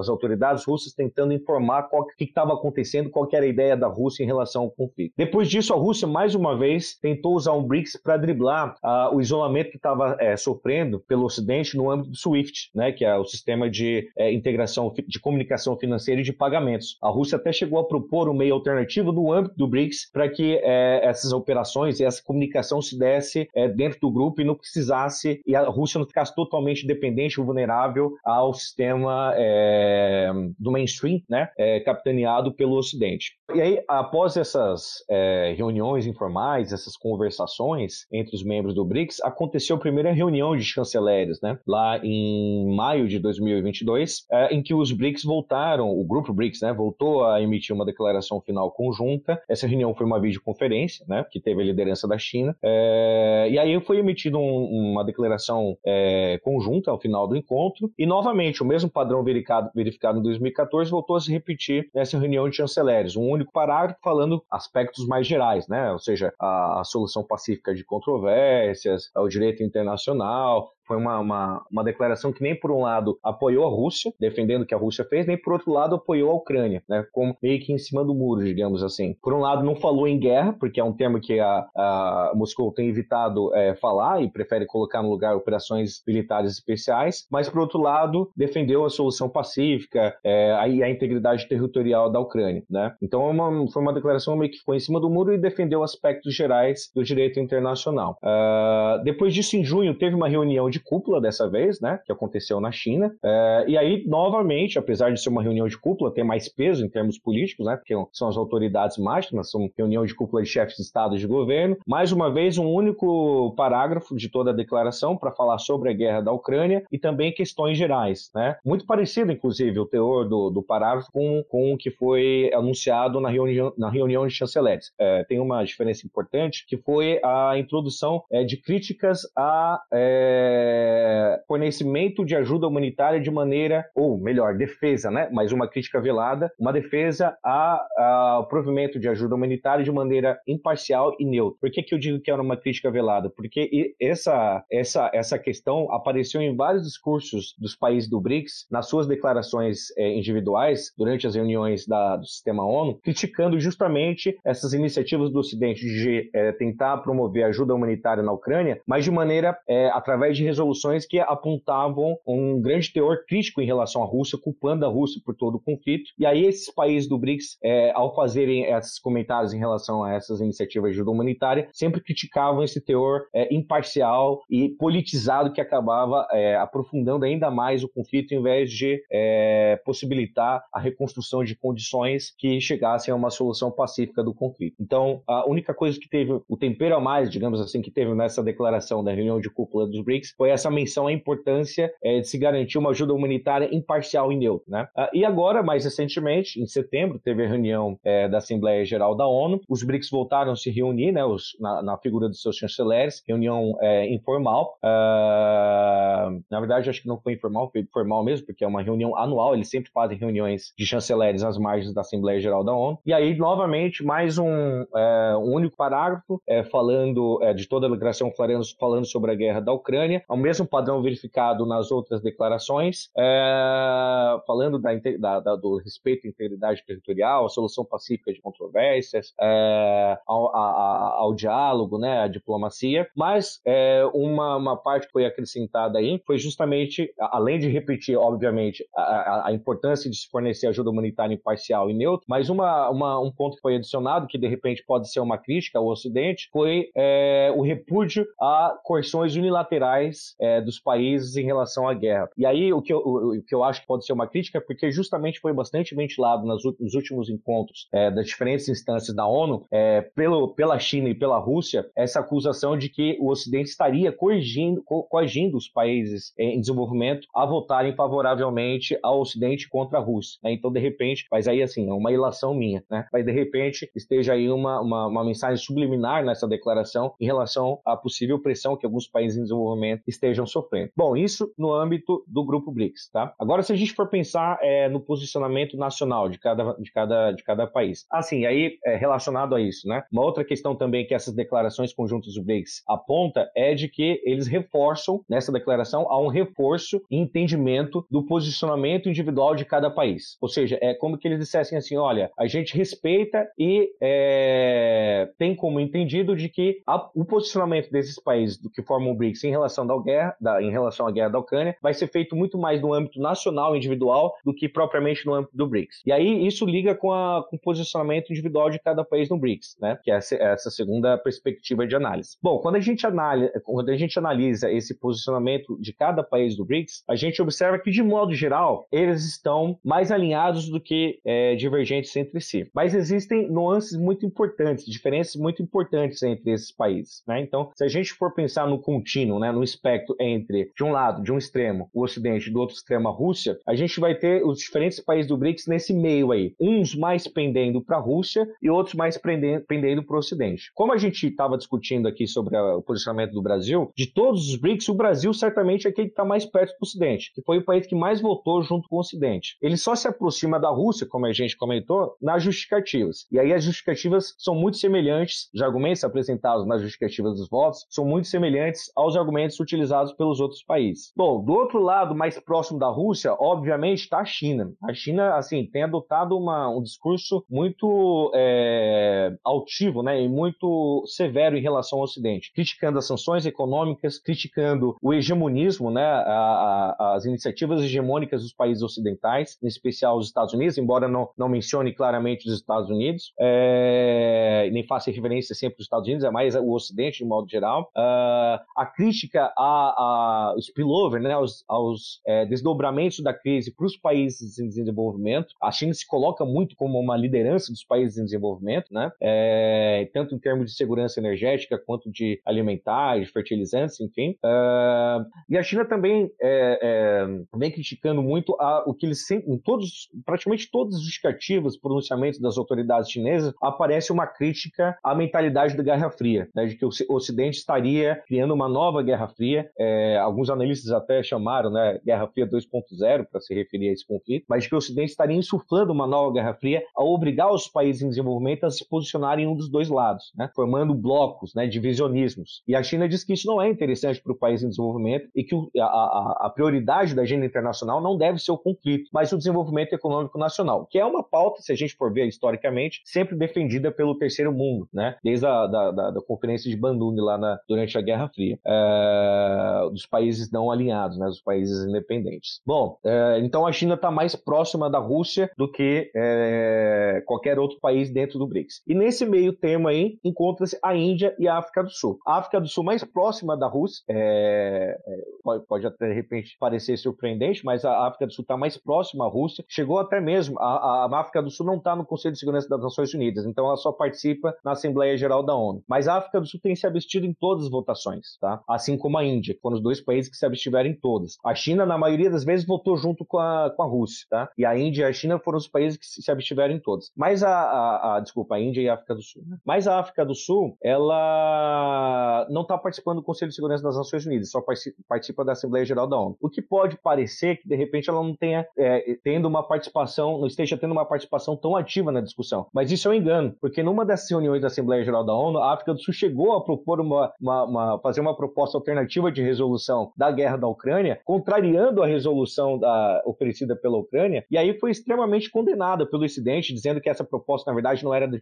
Speaker 3: as autoridades russas tentando informar o que estava acontecendo, qual era a ideia da Rússia em relação ao conflito. Depois disso, a Rússia, mais uma vez, tentou usar um BRICS para driblar uh, o isolamento que estava é, sofrendo pelo Ocidente no âmbito do SWIFT, né, que é o sistema de é, integração de comunicação financeira e de pagamentos. A Rússia até chegou a propor um meio alternativo no âmbito do BRICS para que é, essas operações e essa comunicação se desse é, dentro do grupo e não precisasse, e a Rússia não ficasse totalmente dependente ou vulnerável ao sistema é, do mainstream, né, é, capitaneado pelo Ocidente. E aí, após essas é, reuniões informais, essas conversações entre os membros do BRICS, aconteceu a primeira reunião de chanceleres, né? Lá em maio de 2022, é, em que os BRICS voltaram, o grupo BRICS, né? Voltou a emitir uma declaração final conjunta. Essa reunião foi uma videoconferência, né? Que teve a liderança da China. É, e aí foi emitida um, uma declaração é, conjunta ao final do encontro. E novamente, o mesmo padrão verificado, verificado em 2014 voltou a se repetir nessa reunião de chanceleres. Um único parágrafo falando aspectos mais gerais, né? Ou seja, a, a solução pacífica de controvérsias, o direito internacional, foi uma, uma, uma, declaração que nem por um lado apoiou a Rússia, defendendo o que a Rússia fez, nem por outro lado apoiou a Ucrânia, né, como meio que em cima do muro, digamos assim. Por um lado não falou em guerra, porque é um termo que a, a Moscou tem evitado é, falar e prefere colocar no lugar operações militares especiais, mas por outro lado defendeu a solução pacífica é, e a integridade territorial da Ucrânia, né. Então é uma, foi uma declaração meio que ficou em cima do muro e defendeu aspectos gerais do direito internacional. Uh, depois disso, em junho, teve uma reunião de de cúpula dessa vez, né, que aconteceu na China. É, e aí, novamente, apesar de ser uma reunião de cúpula, ter mais peso em termos políticos, né, porque são as autoridades máximas, são reunião de cúpula de chefes de Estado e de governo. Mais uma vez, um único parágrafo de toda a declaração para falar sobre a guerra da Ucrânia e também questões gerais, né. Muito parecido, inclusive, o teor do, do parágrafo com, com o que foi anunciado na reunião, na reunião de chanceleres. É, tem uma diferença importante, que foi a introdução é, de críticas a é, é, fornecimento de ajuda humanitária de maneira, ou melhor, defesa, né? Mas uma crítica velada, uma defesa ao provimento de ajuda humanitária de maneira imparcial e neutra. Por que, que eu digo que era uma crítica velada? Porque essa, essa, essa questão apareceu em vários discursos dos países do BRICS, nas suas declarações é, individuais, durante as reuniões da, do sistema ONU, criticando justamente essas iniciativas do Ocidente de é, tentar promover ajuda humanitária na Ucrânia, mas de maneira é, através de resoluções que apontavam um grande teor crítico em relação à Rússia, culpando a Rússia por todo o conflito. E aí esses países do BRICS, é, ao fazerem esses comentários em relação a essas iniciativas de ajuda humanitária, sempre criticavam esse teor é, imparcial e politizado que acabava é, aprofundando ainda mais o conflito, em vez de é, possibilitar a reconstrução de condições que chegassem a uma solução pacífica do conflito. Então, a única coisa que teve o tempero a mais, digamos assim, que teve nessa declaração da reunião de cúpula dos BRICS foi essa menção à importância é, de se garantir uma ajuda humanitária imparcial e neutra. Né? Ah, e agora, mais recentemente, em setembro, teve a reunião é, da Assembleia Geral da ONU, os BRICS voltaram a se reunir né, os, na, na, figura dos seus chanceleres, reunião é, informal. Uh, na verdade, acho que não foi informal, foi formal mesmo, porque é uma reunião anual, eles sempre fazem reuniões de chanceleres às margens da Assembleia Geral da ONU. E aí, novamente, mais um, é, um único parágrafo é, falando é, de toda a declaração falando, sobre a guerra da Ucrânia, mesmo padrão verificado nas outras declarações, é, falando da, da, da, do respeito à integridade territorial, a solução pacífica de controvérsias, é, ao, a, a, ao, diálogo, né, à diplomacia, mas é, uma, uma parte que foi acrescentada aí foi justamente, além de repetir, obviamente, a, a importância de se fornecer ajuda humanitária imparcial e neutra, mas uma, uma, um ponto que foi adicionado, que de repente pode ser uma crítica ao Ocidente, foi é, o repúdio a coerções unilaterais é, dos países em relação à guerra. E aí o que, eu, o, que eu acho que pode ser uma crítica, porque justamente foi bastante ventilado nas, nos últimos encontros é, das diferentes instâncias da ONU, é, pelo, pela China e pela Rússia, essa acusação de que o Ocidente estaria coagindo, co coagindo os países em desenvolvimento a votarem favoravelmente ao Ocidente contra a Rússia. Né? Então, de repente, mas aí assim, é uma ilação minha, né? Mas de repente esteja aí uma, uma, uma mensagem subliminar nessa declaração em relação à possível pressão que alguns países em desenvolvimento estejam sofrendo. Bom, isso no âmbito do grupo BRICS, tá? Agora, se a gente for pensar é, no posicionamento nacional de cada, de cada, de cada país, assim, aí é, relacionado a isso, né? Uma outra questão também que essas declarações conjuntas do BRICS aponta é de que eles reforçam nessa declaração há um reforço e entendimento do posicionamento individual de cada país. Ou seja, é como que eles dissessem assim, olha, a gente respeita e é, tem como entendido de que a, o posicionamento desses países que formam o BRICS em relação, da guerra, da, em relação à guerra da Ucrânia vai ser feito muito mais no âmbito nacional, individual, do que propriamente no âmbito do BRICS. E aí isso liga com, a, com o posicionamento individual de cada país no BRICS, né? Que é essa, essa segunda perspectiva de análise. Bom, quando a gente analisa, quando a gente analisa esse posicionamento de cada país do BRICS, a gente observa que de modo geral eles estão mais alinhados do que é, divergentes entre si. Mas existem nuances muito importantes, diferenças muito importantes entre esses países. Né? Então, se a gente for pensar no contínuo, né, no espectro entre, de um lado, de um extremo, o Ocidente, do outro extremo, a Rússia, a gente vai ter os diferentes países do BRICS nesse meio aí. Uns mais pendendo para a Rússia e outros mais pendendo para o Ocidente. Como a gente estava discutindo aqui sobre a, o posicionamento do Brasil, de todos os BRICS, o Brasil certamente é aquele que está mais perto do Ocidente, que foi o país que mais votou junto com o Ocidente. Ele só se aproxima da Rússia, como a gente comentou, nas justificativas. E aí as justificativas são muito semelhantes, os argumentos apresentados nas justificativas dos votos são muito semelhantes aos argumentos utilizados pelos outros países. Bom, do outro lado, mais próximo da Rússia, obviamente está a China. A China, assim, tem adotado uma, um discurso muito é, altivo, né, e muito severo em relação ao Ocidente, criticando as sanções econômicas, criticando o hegemonismo, né, a, a, as iniciativas hegemônicas dos países ocidentais, em especial os Estados Unidos, embora não, não mencione claramente os Estados Unidos, é, nem faça referência sempre aos Estados Unidos, é mais o Ocidente de modo geral. Uh, a crítica a, a spillover, né, aos, aos é, desdobramentos da crise para os países em desenvolvimento. A China se coloca muito como uma liderança dos países em desenvolvimento, né, é, tanto em termos de segurança energética quanto de alimentar, de fertilizantes, enfim. Uh, e a China também é, é, vem criticando muito a, o que eles sempre, em todos, praticamente todos os justificativos, pronunciamentos das autoridades chinesas, aparece uma crítica à mentalidade da Guerra Fria, né, de que o Ocidente estaria criando uma nova Guerra Fria Fria. É, alguns analistas até chamaram, né, Guerra Fria 2.0 para se referir a esse conflito, mas que o Ocidente estaria insuflando uma nova Guerra Fria ao obrigar os países em desenvolvimento a se posicionarem em um dos dois lados, né, formando blocos, né, divisionismos. E a China diz que isso não é interessante para o país em desenvolvimento e que a, a, a prioridade da agenda internacional não deve ser o conflito, mas o desenvolvimento econômico nacional, que é uma pauta, se a gente for ver historicamente, sempre defendida pelo terceiro mundo, né, desde a da, da, da conferência de Bandung lá na, durante a Guerra Fria, é, dos países não alinhados, né, dos países independentes. Bom, é, então a China está mais próxima da Rússia do que é, qualquer outro país dentro do BRICS. E nesse meio termo aí encontra-se a Índia e a África do Sul. A África do Sul mais próxima da Rússia, é, pode, pode até de repente parecer surpreendente, mas a África do Sul está mais próxima à Rússia. Chegou até mesmo, a, a África do Sul não está no Conselho de Segurança das Nações Unidas, então ela só participa na Assembleia Geral da ONU. Mas a África do Sul tem se abstido em todas as votações, tá? Assim como a Índia, que foram os dois países que se abstiveram em todas. A China, na maioria das vezes, votou junto com a, com a Rússia, tá? E a Índia e a China foram os países que se abstiveram em todas. Mas a, a, a desculpa, a Índia e a África do Sul. Né? Mas a África do Sul, ela não está participando do Conselho de Segurança das Nações Unidas, só participa da Assembleia Geral da ONU. O que pode parecer que, de repente, ela não tenha é, tendo uma participação, não esteja tendo uma participação tão ativa na discussão. Mas isso é um engano, porque numa dessas reuniões da Assembleia Geral da ONU, a África do Sul chegou a propor uma, uma, uma, fazer uma proposta alternativa de resolução da guerra da Ucrânia, contrariando a resolução da, oferecida pela Ucrânia, e aí foi extremamente condenada pelo Ocidente, dizendo que essa proposta, na verdade, não era de,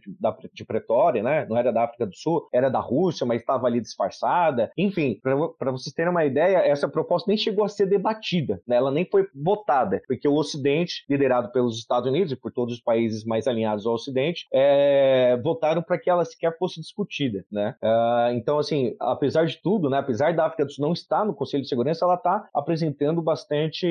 Speaker 3: de Pretória, né? não era da África do Sul, era da Rússia, mas estava ali disfarçada. Enfim, para vocês terem uma ideia, essa proposta nem chegou a ser debatida, né? ela nem foi votada, porque o Ocidente, liderado pelos Estados Unidos e por todos os países mais alinhados ao Ocidente, é, votaram para que ela sequer fosse discutida. Né? Uh, então, assim, apesar de tudo, né, apesar da África não estar no Conselho de Segurança, ela está apresentando bastante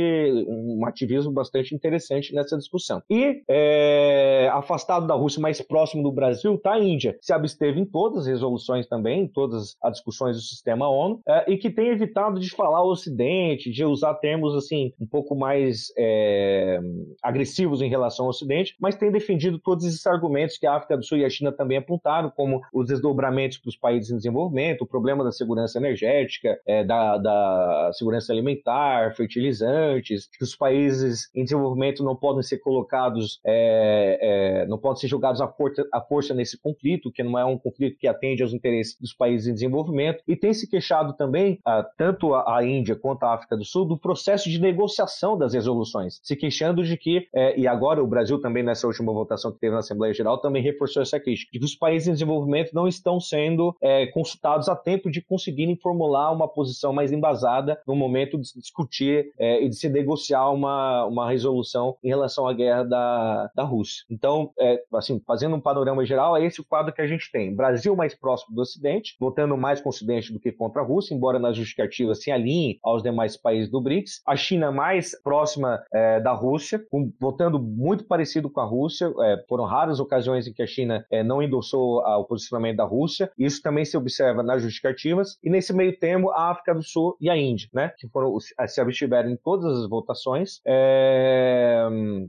Speaker 3: um ativismo bastante interessante nessa discussão. E é, afastado da Rússia, mais próximo do Brasil, está a Índia. Se absteve em todas as resoluções também, em todas as discussões do sistema ONU, é, e que tem evitado de falar o Ocidente, de usar termos assim um pouco mais é, agressivos em relação ao Ocidente, mas tem defendido todos esses argumentos que a África do Sul e a China também apontaram, como os desdobramentos para os países em desenvolvimento, o problema da segurança energética, é, da, da segurança alimentar, fertilizantes, que os países em desenvolvimento não podem ser colocados, é, é, não podem ser jogados à força, à força nesse conflito, que não é um conflito que atende aos interesses dos países em desenvolvimento, e tem se queixado também, ah, tanto a, a, Índia quanto a África do Sul, do processo de negociação das resoluções, se queixando de que, é, e agora o Brasil também nessa última votação que teve na Assembleia Geral também reforçou essa crítica, de que os países em desenvolvimento não estão sendo é, consultados a tempo de conseguirem formular uma posição mais embasada no momento de se discutir é, e de se negociar uma, uma resolução em relação à guerra da, da Rússia. Então, é, assim, fazendo um panorama geral, é esse o quadro que a gente tem. Brasil mais próximo do Ocidente, votando mais com o Ocidente do que contra a Rússia, embora nas justificativas se alinhe aos demais países do BRICS. A China mais próxima é, da Rússia, com, votando muito parecido com a Rússia. É, foram raras ocasiões em que a China é, não endossou o posicionamento da Rússia. Isso também se observa nas justificativas. E nesse meio termo, a África do Sul e a Índia, né, que foram, se abstiveram em todas as votações é,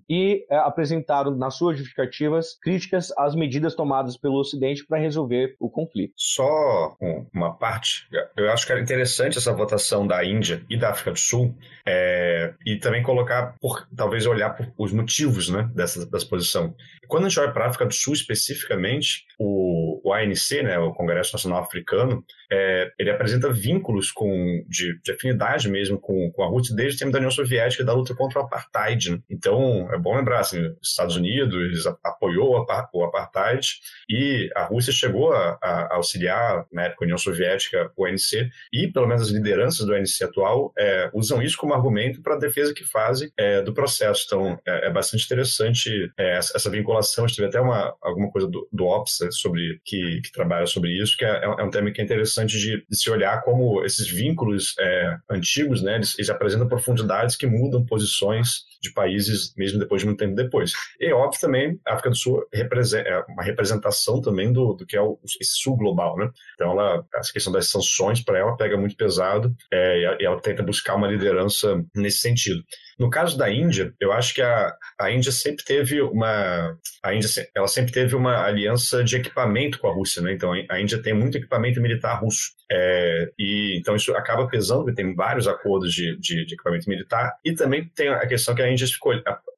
Speaker 3: e é, apresentaram nas suas justificativas críticas às medidas tomadas pelo Ocidente para resolver o conflito.
Speaker 4: Só uma parte, eu acho que era interessante essa votação da Índia e da África do Sul, é, e também colocar, por, talvez olhar por, os motivos né, dessa, dessa posição. Quando a gente olha para a África do Sul especificamente, o, o ANC, né, o Congresso Nacional Africano, é, ele apresenta vínculos com, de, de, afinidade mesmo com, com a Rússia desde o tempo da União Soviética da luta contra o apartheid. Né? Então, é bom lembrar, assim, os Estados Unidos apoiou o apartheid e a Rússia chegou a, a auxiliar, na época, a União Soviética, o ANC, e pelo menos as lideranças do ANC atual é, usam isso como argumento para a defesa que fazem é, do processo. Então, é, é bastante interessante é, essa, essa, vinculação. Teve até uma, alguma coisa do, do OPSA sobre, que, que trabalha sobre isso, que é, é um tema que é interessante interessante de, de se olhar como esses vínculos é, antigos, né, eles, eles, apresentam profundidades que mudam posições de países mesmo depois de muito tempo depois. E óbvio também, a África do Sul é uma representação também do, do que é o, esse sul global, né? Então ela, essa questão das sanções para ela pega muito pesado é, e ela tenta buscar uma liderança nesse sentido. No caso da Índia, eu acho que a, a Índia sempre teve uma a Índia ela sempre teve uma aliança de equipamento com a Rússia, né? Então a Índia tem muito equipamento militar russo. É, e então isso acaba pesando, porque tem vários acordos de, de, de equipamento militar, e também tem a questão que a Índia ficou,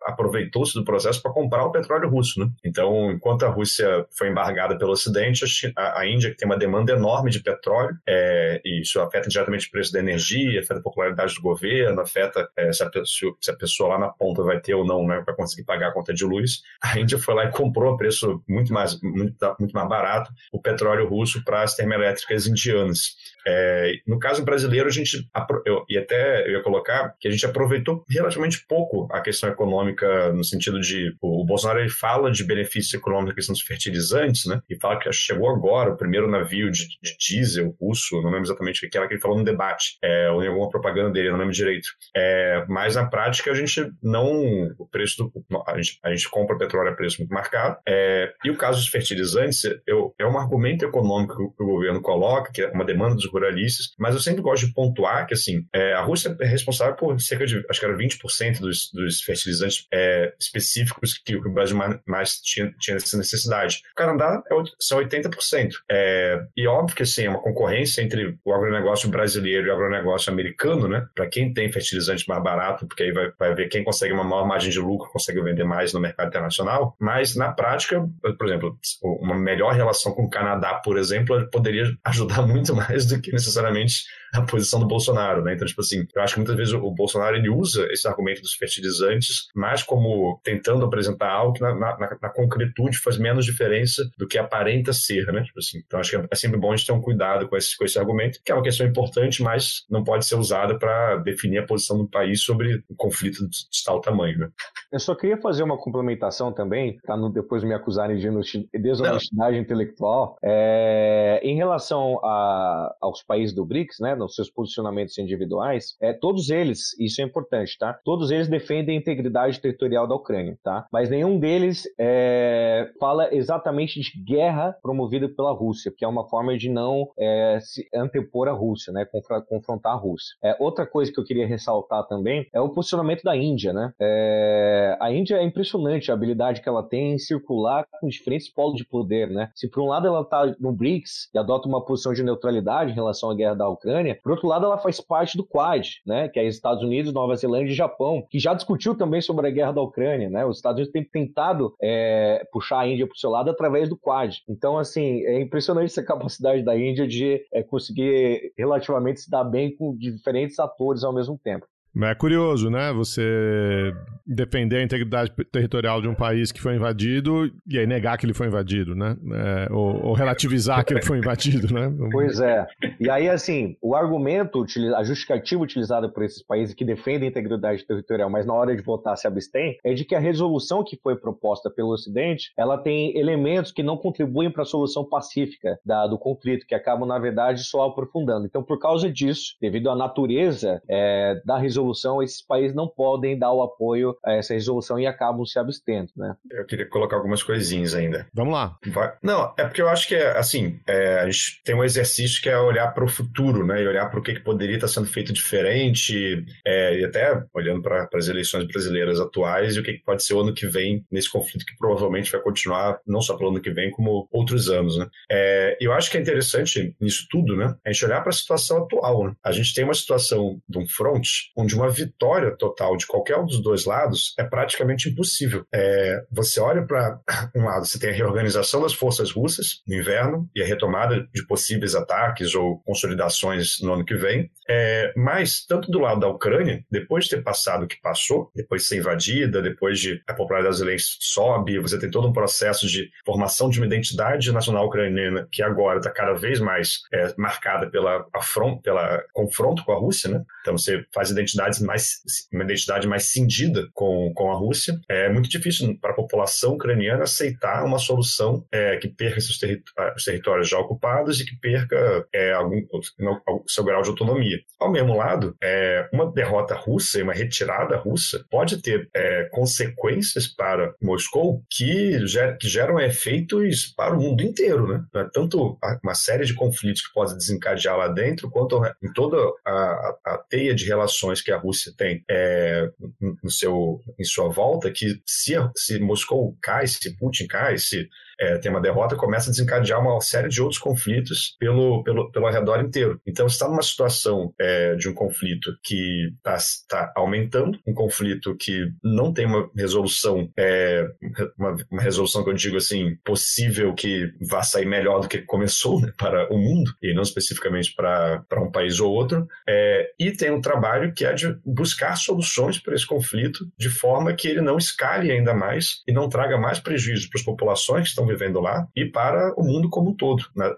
Speaker 4: aproveitou-se do processo para comprar o petróleo russo. Né? Então, enquanto a Rússia foi embargada pelo Ocidente, a, a Índia, que tem uma demanda enorme de petróleo, é, e isso afeta diretamente o preço da energia, afeta a popularidade do governo, afeta é, se, a pessoa, se, a pessoa, lá na ponta vai ter ou não, né, vai conseguir pagar a conta de luz. A Índia foi lá e comprou a preço muito mais, muito, muito mais barato o petróleo russo para as termoelétricas indianas. É, no caso brasileiro, a gente, eu, e até eu ia colocar que a gente aproveitou relativamente pouco a questão econômica no sentido de o, o Bolsonaro ele fala de benefícios econômicos questão dos fertilizantes, né? E fala que chegou agora o primeiro navio de, de diesel russo, não lembro exatamente o que era que ele falou no debate, é, ou em alguma propaganda dele, não lembro direito. É, mas na prática a gente não, o preço do, a gente, a gente compra petróleo a preço muito marcado. É, e o caso dos fertilizantes eu, é um argumento econômico que o governo coloca, que é uma demanda dos ruralistas, mas eu sempre gosto de pontuar que, assim, é, a Rússia é responsável por cerca de, acho que era 20% dos, dos fertilizantes é, específicos que, o Brasil mais, mais tinha, tinha essa necessidade. O Canadá é, são 80%. É, e óbvio que, assim, é uma concorrência entre o agronegócio brasileiro e o agronegócio americano, né? Para quem tem fertilizante mais barato, porque aí vai, vai ver quem consegue uma maior margem de lucro, consegue vender mais no mercado internacional. Mas, na prática, por exemplo, uma melhor relação com o Canadá, por exemplo, poderia ajudar muito mais do que necessariamente a posição do Bolsonaro, né? Então, tipo assim, eu acho que muitas vezes o Bolsonaro ele usa esse argumento dos fertilizantes mais como tentando apresentar algo que na, na, na concretude faz menos diferença do que aparenta ser, né? Tipo assim, então acho que é sempre bom a gente ter um cuidado com esse, com esse argumento, que é uma questão importante, mas não pode ser usada para definir a posição do país sobre um conflito de, de tal tamanho, né?
Speaker 3: Eu só queria fazer uma complementação também, tá? depois me acusarem de desonestidade intelectual, é, em relação a, aos países do BRICS, né? Nos seus posicionamentos individuais, é, todos eles, isso é importante, tá? Todos eles defendem a integridade territorial da Ucrânia, tá? Mas nenhum deles é, fala exatamente de guerra promovida pela Rússia, que é uma forma de não é, se antepor à Rússia, né? Confrontar a Rússia. É, outra coisa que eu queria ressaltar também é o posicionamento da Índia, né? É, a Índia é impressionante a habilidade que ela tem em circular com diferentes polos de poder, né? Se por um lado ela está no BRICS e adota uma posição de neutralidade em relação à guerra da Ucrânia, Ucrânia. Por outro lado, ela faz parte do Quad, né, que é Estados Unidos, Nova Zelândia e Japão, que já discutiu também sobre a guerra da Ucrânia. Né? Os Estados Unidos têm tentado é, puxar a Índia para o seu lado através do Quad. Então, assim, é impressionante essa capacidade da Índia de é, conseguir relativamente se dar bem com diferentes atores ao mesmo tempo.
Speaker 2: É curioso, né? Você defender a integridade territorial de um país que foi invadido e aí negar que ele foi invadido, né? É, ou, ou, relativizar que ele foi invadido, né?
Speaker 3: Pois é. E aí, assim, o argumento, a justificativa utilizada por esses países que defendem a integridade territorial, mas na hora de votar se abstém, é de que a resolução que foi proposta pelo Ocidente, ela tem elementos que não contribuem para a solução pacífica da, do conflito, que acabam, na verdade, só aprofundando. Então, por causa disso, devido à natureza é, da resolução, resolução, esses países não podem dar o apoio a essa resolução e acabam se abstendo, né?
Speaker 4: Eu queria colocar algumas coisinhas ainda.
Speaker 2: Vamos lá.
Speaker 4: Vai. Não, é porque eu acho que, assim, é, a gente tem um exercício que é olhar para o futuro, né? E olhar para o que, que, poderia estar sendo feito diferente, é, e até olhando para as eleições brasileiras atuais e o que, que pode ser o ano que vem nesse conflito que provavelmente vai continuar, não só pelo ano que vem, como outros anos, né? É, eu acho que é interessante nisso tudo, né? A gente olhar para a situação atual, né? A gente tem uma situação de um front onde de uma vitória total de qualquer um dos dois lados é praticamente impossível. É, você olha para um lado, você tem a reorganização das forças russas no inverno e a retomada de possíveis ataques ou consolidações no ano que vem, é, mas tanto do lado da Ucrânia, depois de ter passado o que passou, depois de ser invadida, depois de a popularidade das sobe, você tem todo um processo de formação de uma identidade nacional ucraniana que agora está cada vez mais é, marcada pela, afron, pela confronto com a Rússia, né? Então você faz identidade identidades mais, uma identidade mais cindida com, com a Rússia, é muito difícil para a população ucraniana aceitar uma solução é, que perca seus os territórios já ocupados e que perca é, algum, seu grau de autonomia. Ao mesmo lado, é, uma derrota russa e uma retirada russa pode ter é, consequências para Moscou que, ger, que geram efeitos para o mundo inteiro, né? Tanto uma série de conflitos que podem desencadear lá dentro, quanto em toda a, a, teia de relações que a Rússia tem é, no seu, em sua volta, que se, se Moscou cai, se Putin cai, se é, tem uma derrota, começa a desencadear uma série de outros conflitos pelo, pelo, pelo redor inteiro. Então, está numa situação é, de um conflito que está tá aumentando, um conflito que não tem uma resolução, é, uma, uma, resolução que eu digo assim, possível que vá sair melhor do que começou né, para o mundo, e não especificamente para um país ou outro, é, e tem um trabalho que é de buscar soluções para esse conflito de forma que ele não escale ainda mais e não traga mais prejuízo para as populações que estão vivendo lá e para o mundo como um todo, né?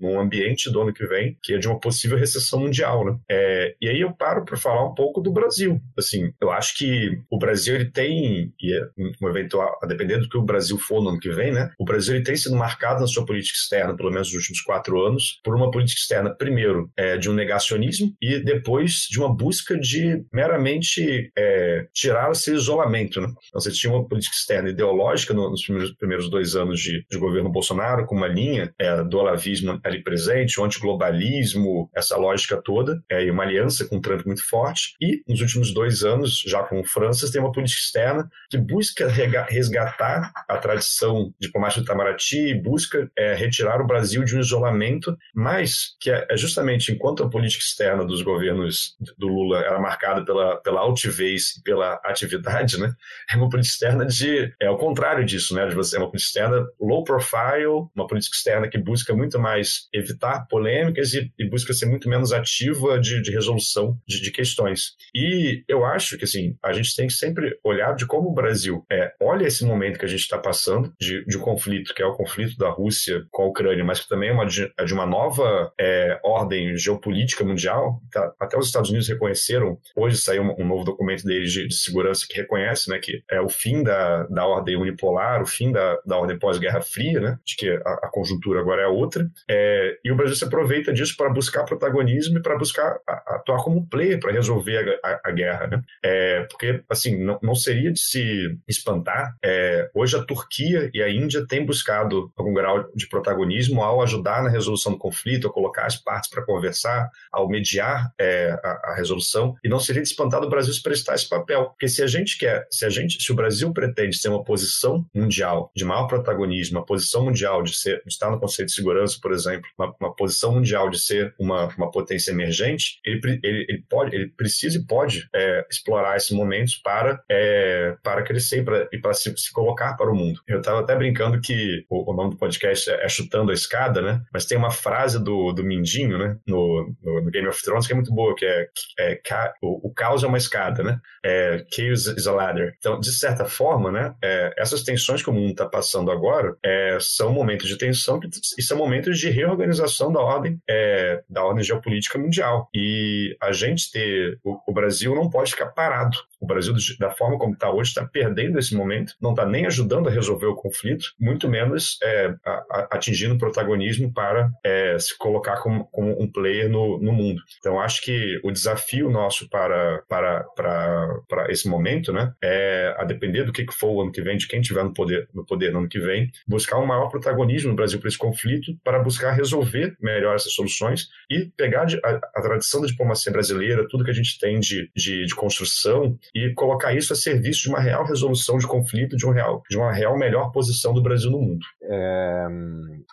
Speaker 4: num ambiente do ano que vem, que é de uma possível recessão mundial. Né? É, e aí eu paro para falar um pouco do Brasil. Assim, eu acho que o Brasil ele tem, e é um eventual, a depender do que o Brasil for no ano que vem, né? o Brasil ele tem sido marcado na sua política externa, pelo menos nos últimos quatro anos, por uma política externa, primeiro, é, de um negacionismo e depois de uma busca de meramente é, tirar esse isolamento. Né? Então, você tinha uma política externa ideológica nos primeiros, primeiros dois anos de, de governo Bolsonaro, com uma linha é, do olavismo ali presente, o antiglobalismo, essa lógica toda, é, e uma aliança com o Trump muito forte. E nos últimos dois anos, já com o França, tem uma política externa que busca resgatar a tradição diplomática do Itamaraty, busca é, retirar o Brasil de um isolamento, mas que é, é justamente enquanto a política externa dos governos do Lula era marcada pela, pela altivez e pela atividade, né? É uma política externa de é o contrário disso, né? De você é uma política externa low profile, uma política externa que busca muito mais evitar polêmicas e, e busca ser muito menos ativa de, de resolução de, de, questões. E eu acho que assim a gente tem que sempre olhar de como o Brasil é, olha esse momento que a gente está passando de, de um conflito que é o conflito da Rússia com a Ucrânia, mas que também é uma é de uma nova é, ordem geopolítica mundial. Tá, até os Estados Unidos reconheceram. Hoje saiu um, um novo documento deles de, de, segurança que reconhece, né, que é o fim da, da ordem unipolar, o fim da, da ordem pós-guerra Guerra Fria, né, de que a, a conjuntura agora é outra, é, e o Brasil se aproveita disso para buscar protagonismo e para buscar a, atuar como player para resolver a, a, guerra, né? É, porque, assim, não, não seria de se espantar, é, hoje a Turquia e a Índia têm buscado algum grau de protagonismo ao ajudar na resolução do conflito, a colocar as partes para conversar, ao mediar é, a, a, resolução, e não seria de espantar o Brasil se prestar esse papel, porque se a gente quer, se a gente, se o Brasil pretende ser uma posição mundial de maior protagonismo uma posição mundial de, ser, de estar no Conselho de Segurança, por exemplo, uma, uma posição mundial de ser uma, uma potência emergente, ele, ele, ele, pode, ele precisa e pode é, explorar esses momentos para, é, para crescer e para se, se, colocar para o mundo. Eu estava até brincando que o, o, nome do podcast é, é, Chutando a Escada, né? Mas tem uma frase do, do Mindinho, né? No, no, no Game of Thrones que é muito boa, que é, é o, o, caos é uma escada, né? É, chaos is a ladder. Então, de certa forma, né? É, essas tensões que o mundo está passando agora, é, são momentos de tensão e são momentos de reorganização da ordem, é, da ordem geopolítica mundial. E a gente ter. O, o Brasil não pode ficar parado. O Brasil, da forma como está hoje, está perdendo esse momento, não está nem ajudando a resolver o conflito, muito menos é, a, a, atingindo protagonismo para é, se colocar como, como, um player no, no mundo. Então, acho que o desafio nosso para, para, para, para esse momento, né, é, a depender do que for o ano que vem, de quem tiver no poder no, poder no ano que vem, buscar um maior protagonismo no Brasil para esse conflito, para buscar resolver melhor essas soluções e pegar a, a tradição da diplomacia brasileira, tudo que a gente tem de, de, de construção, e colocar isso a serviço de uma real resolução de conflito, de, um real, de uma real melhor posição do Brasil no mundo.
Speaker 3: É,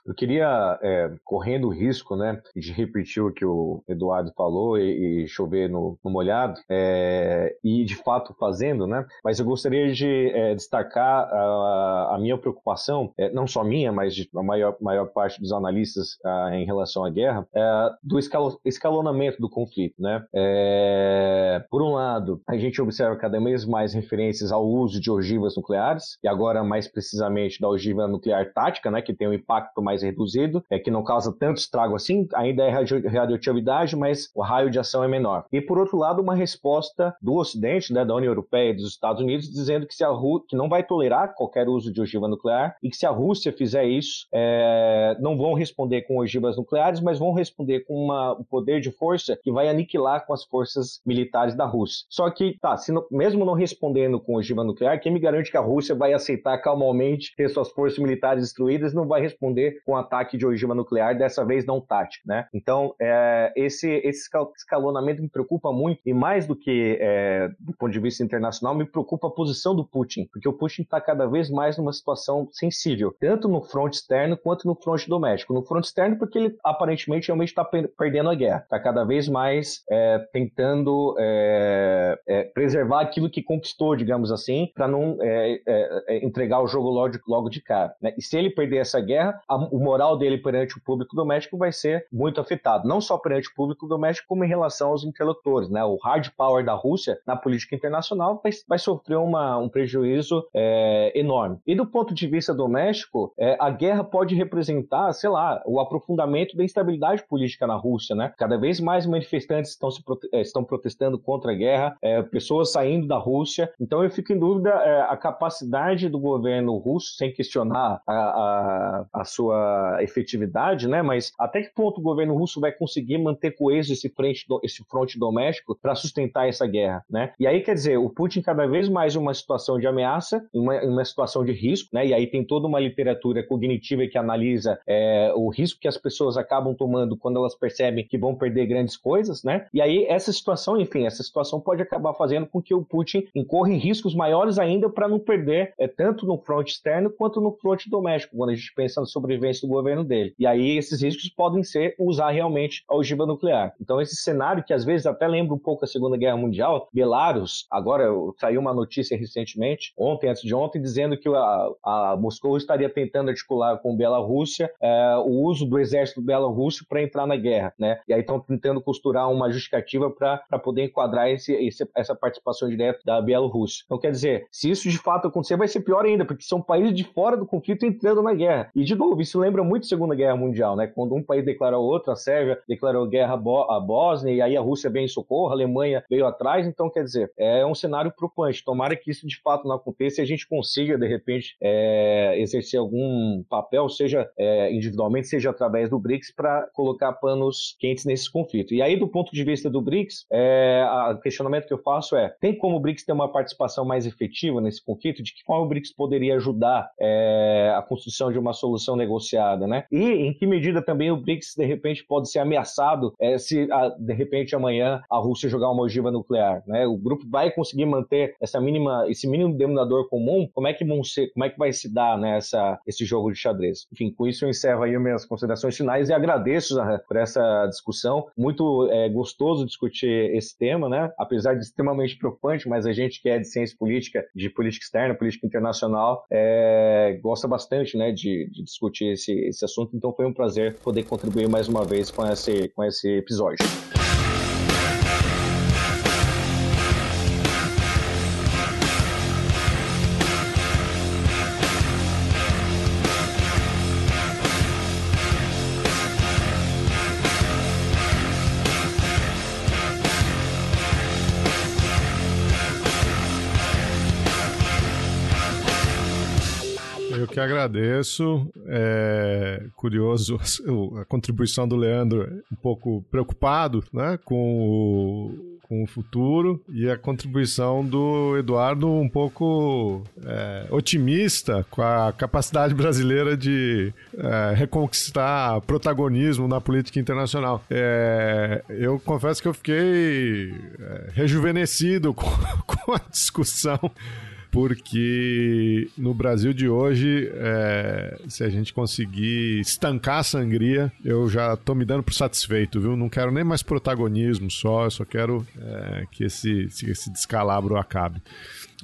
Speaker 3: eu queria, é, correndo o risco né, de repetir o que o Eduardo falou e, e chover no, no molhado, é, e de fato fazendo, né, mas eu gostaria de é, destacar a, a, minha preocupação, é, não só minha, mas de a maior, maior parte dos analistas a, em relação à guerra, é, do escalo, escalonamento do conflito. Né? por um lado, a gente observa cada vez mais referências ao uso de ogivas nucleares, e agora mais precisamente da ogiva nuclear tática, né, que tem um impacto mais reduzido, é que não causa tanto estrago assim, ainda é radioatividade, mas o raio de ação é menor. E por outro lado, uma resposta do Ocidente, né, da União Europeia e dos Estados Unidos, dizendo que, se a Rú que não vai tolerar qualquer uso de ogiva nuclear e que se a Rússia fizer isso, é, não vão responder com ogivas nucleares, mas vão responder com uma, um poder de força que vai aniquilar com as forças militares da Rússia. Só que, tá, se não, mesmo não respondendo com ogiva nuclear, quem me garante que a Rússia vai aceitar calmamente ter suas forças militares destruídas, não vai responder com ataque de ogiva nuclear, dessa vez não tático, né? Então, é, esse, esse escalonamento me preocupa muito, e mais do que é, do ponto de vista internacional, me preocupa a posição do Putin, porque o Putin está cada vez mais numa situação sensível, tanto no fronte externo quanto no fronte doméstico. No fronte externo, porque ele aparentemente realmente está perdendo a guerra, está cada vez mais é, tentando é, é, preservar aquilo que conquistou, digamos assim, para não é, é, é, entregar o jogo logo de, logo de cara. Né? E se ele perder essa guerra, a, o moral dele perante o público doméstico vai ser muito afetado, não só perante o público doméstico, como em relação aos interlocutores. Né? O hard power da Rússia na política internacional vai, vai sofrer uma, um prejuízo enorme. E do ponto de vista doméstico, a guerra pode representar, sei lá, o aprofundamento da instabilidade política na Rússia. Né? Cada vez mais manifestantes estão, se, estão protestando contra a guerra, pessoas saindo da Rússia. Então eu fico em dúvida é, a capacidade do governo russo, sem questionar a, a, a, sua efetividade, né? Mas até que ponto o governo russo vai conseguir manter coeso esse frente, esse fronte doméstico para sustentar essa guerra, né? E aí quer dizer, o Putin cada vez mais uma situação de ameaça, uma, uma situação de risco, né? E aí tem toda uma literatura cognitiva que analisa é, o risco que as pessoas acabam tomando quando elas percebem que vão perder grandes coisas, né? E aí essa situação, enfim, essa situação pode acabar fazendo com que o Putin incorra em riscos maiores ainda para não perder é, tanto no fronte externo quanto no fronte doméstico, quando a gente pensa na sobrevivência do governo dele. E aí esses riscos podem ser usar realmente a ogiva nuclear. Então esse cenário que às vezes até lembra um pouco a Segunda Guerra Mundial, Belarus, agora saiu uma notícia recentemente, ontem, antes de ontem, dizendo que a, a Moscou estaria tentando articular com Bielorrússia é, o uso do exército belorrusso para entrar na guerra, né? E aí estão tentando costurar uma justificativa para poder enquadrar esse, esse, essa participação direta da Bielorrússia. Então quer dizer, se isso de fato acontecer, vai ser pior ainda, porque são países de fora do conflito entrando na guerra. E, de novo, isso lembra muito a Segunda Guerra Mundial, né? Quando um país declara outro, a Sérvia declarou guerra à Bósnia, e aí a Rússia veio em socorro, a Alemanha veio atrás. Então, quer dizer, é um cenário preocupante. Tomara que isso de fato não aconteça e a gente consiga, de repente, é, exercer algum papel, seja é, individualmente, seja através do BRICS, para colocar panos quentes nesse conflito. E aí, do ponto de vista do BRICS, é, o questionamento que eu faço é: tem como o BRICS ter uma participação mais efetiva nesse conflito? De que forma o BRICS poderia ajudar é, a construção de uma solução negociada, né? E em que medida também o BRICS de repente pode ser ameaçado é, se a, de repente amanhã a Rússia jogar uma ogiva nuclear, né? O grupo vai conseguir manter essa mínima, esse mínimo denominador comum? Como é que vão ser, como é que vai se dar né, esse jogo de xadrez? Enfim, com isso eu encerro aí minhas considerações finais e agradeço por essa discussão. Muito é, gostoso discutir esse tema, né? Apesar de extremamente preocupante, mas a gente que é de ciência política, de política externa, política internacional, é, gosta bastante né, de, de discutir esse, esse assunto, então foi um prazer poder contribuir mais uma vez com esse, com esse episódio.
Speaker 2: Agradeço. É curioso a contribuição do Leandro, um pouco preocupado né, com, o, com o futuro, e a contribuição do Eduardo um pouco é, otimista com a capacidade brasileira de é, reconquistar protagonismo na política internacional. É, eu confesso que eu fiquei é, rejuvenescido com, com a discussão porque no Brasil de hoje, é, se a gente conseguir estancar a sangria, eu já tô me dando por satisfeito, viu? Não quero nem mais protagonismo só, eu só quero é, que esse, esse descalabro acabe.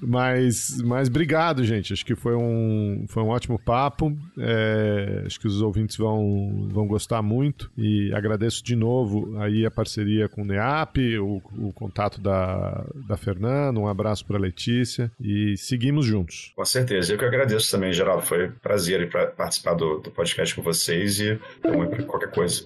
Speaker 2: Mas, mas obrigado, gente. Acho que foi um, foi um ótimo papo. É, acho que os ouvintes vão, vão gostar muito. E agradeço de novo aí a parceria com o NEAP, o, o contato da, da Fernanda. Um abraço para Letícia e seguimos juntos.
Speaker 4: Com certeza. Eu que agradeço também, Geraldo. Foi um prazer participar do, do podcast com vocês e tamo para qualquer coisa.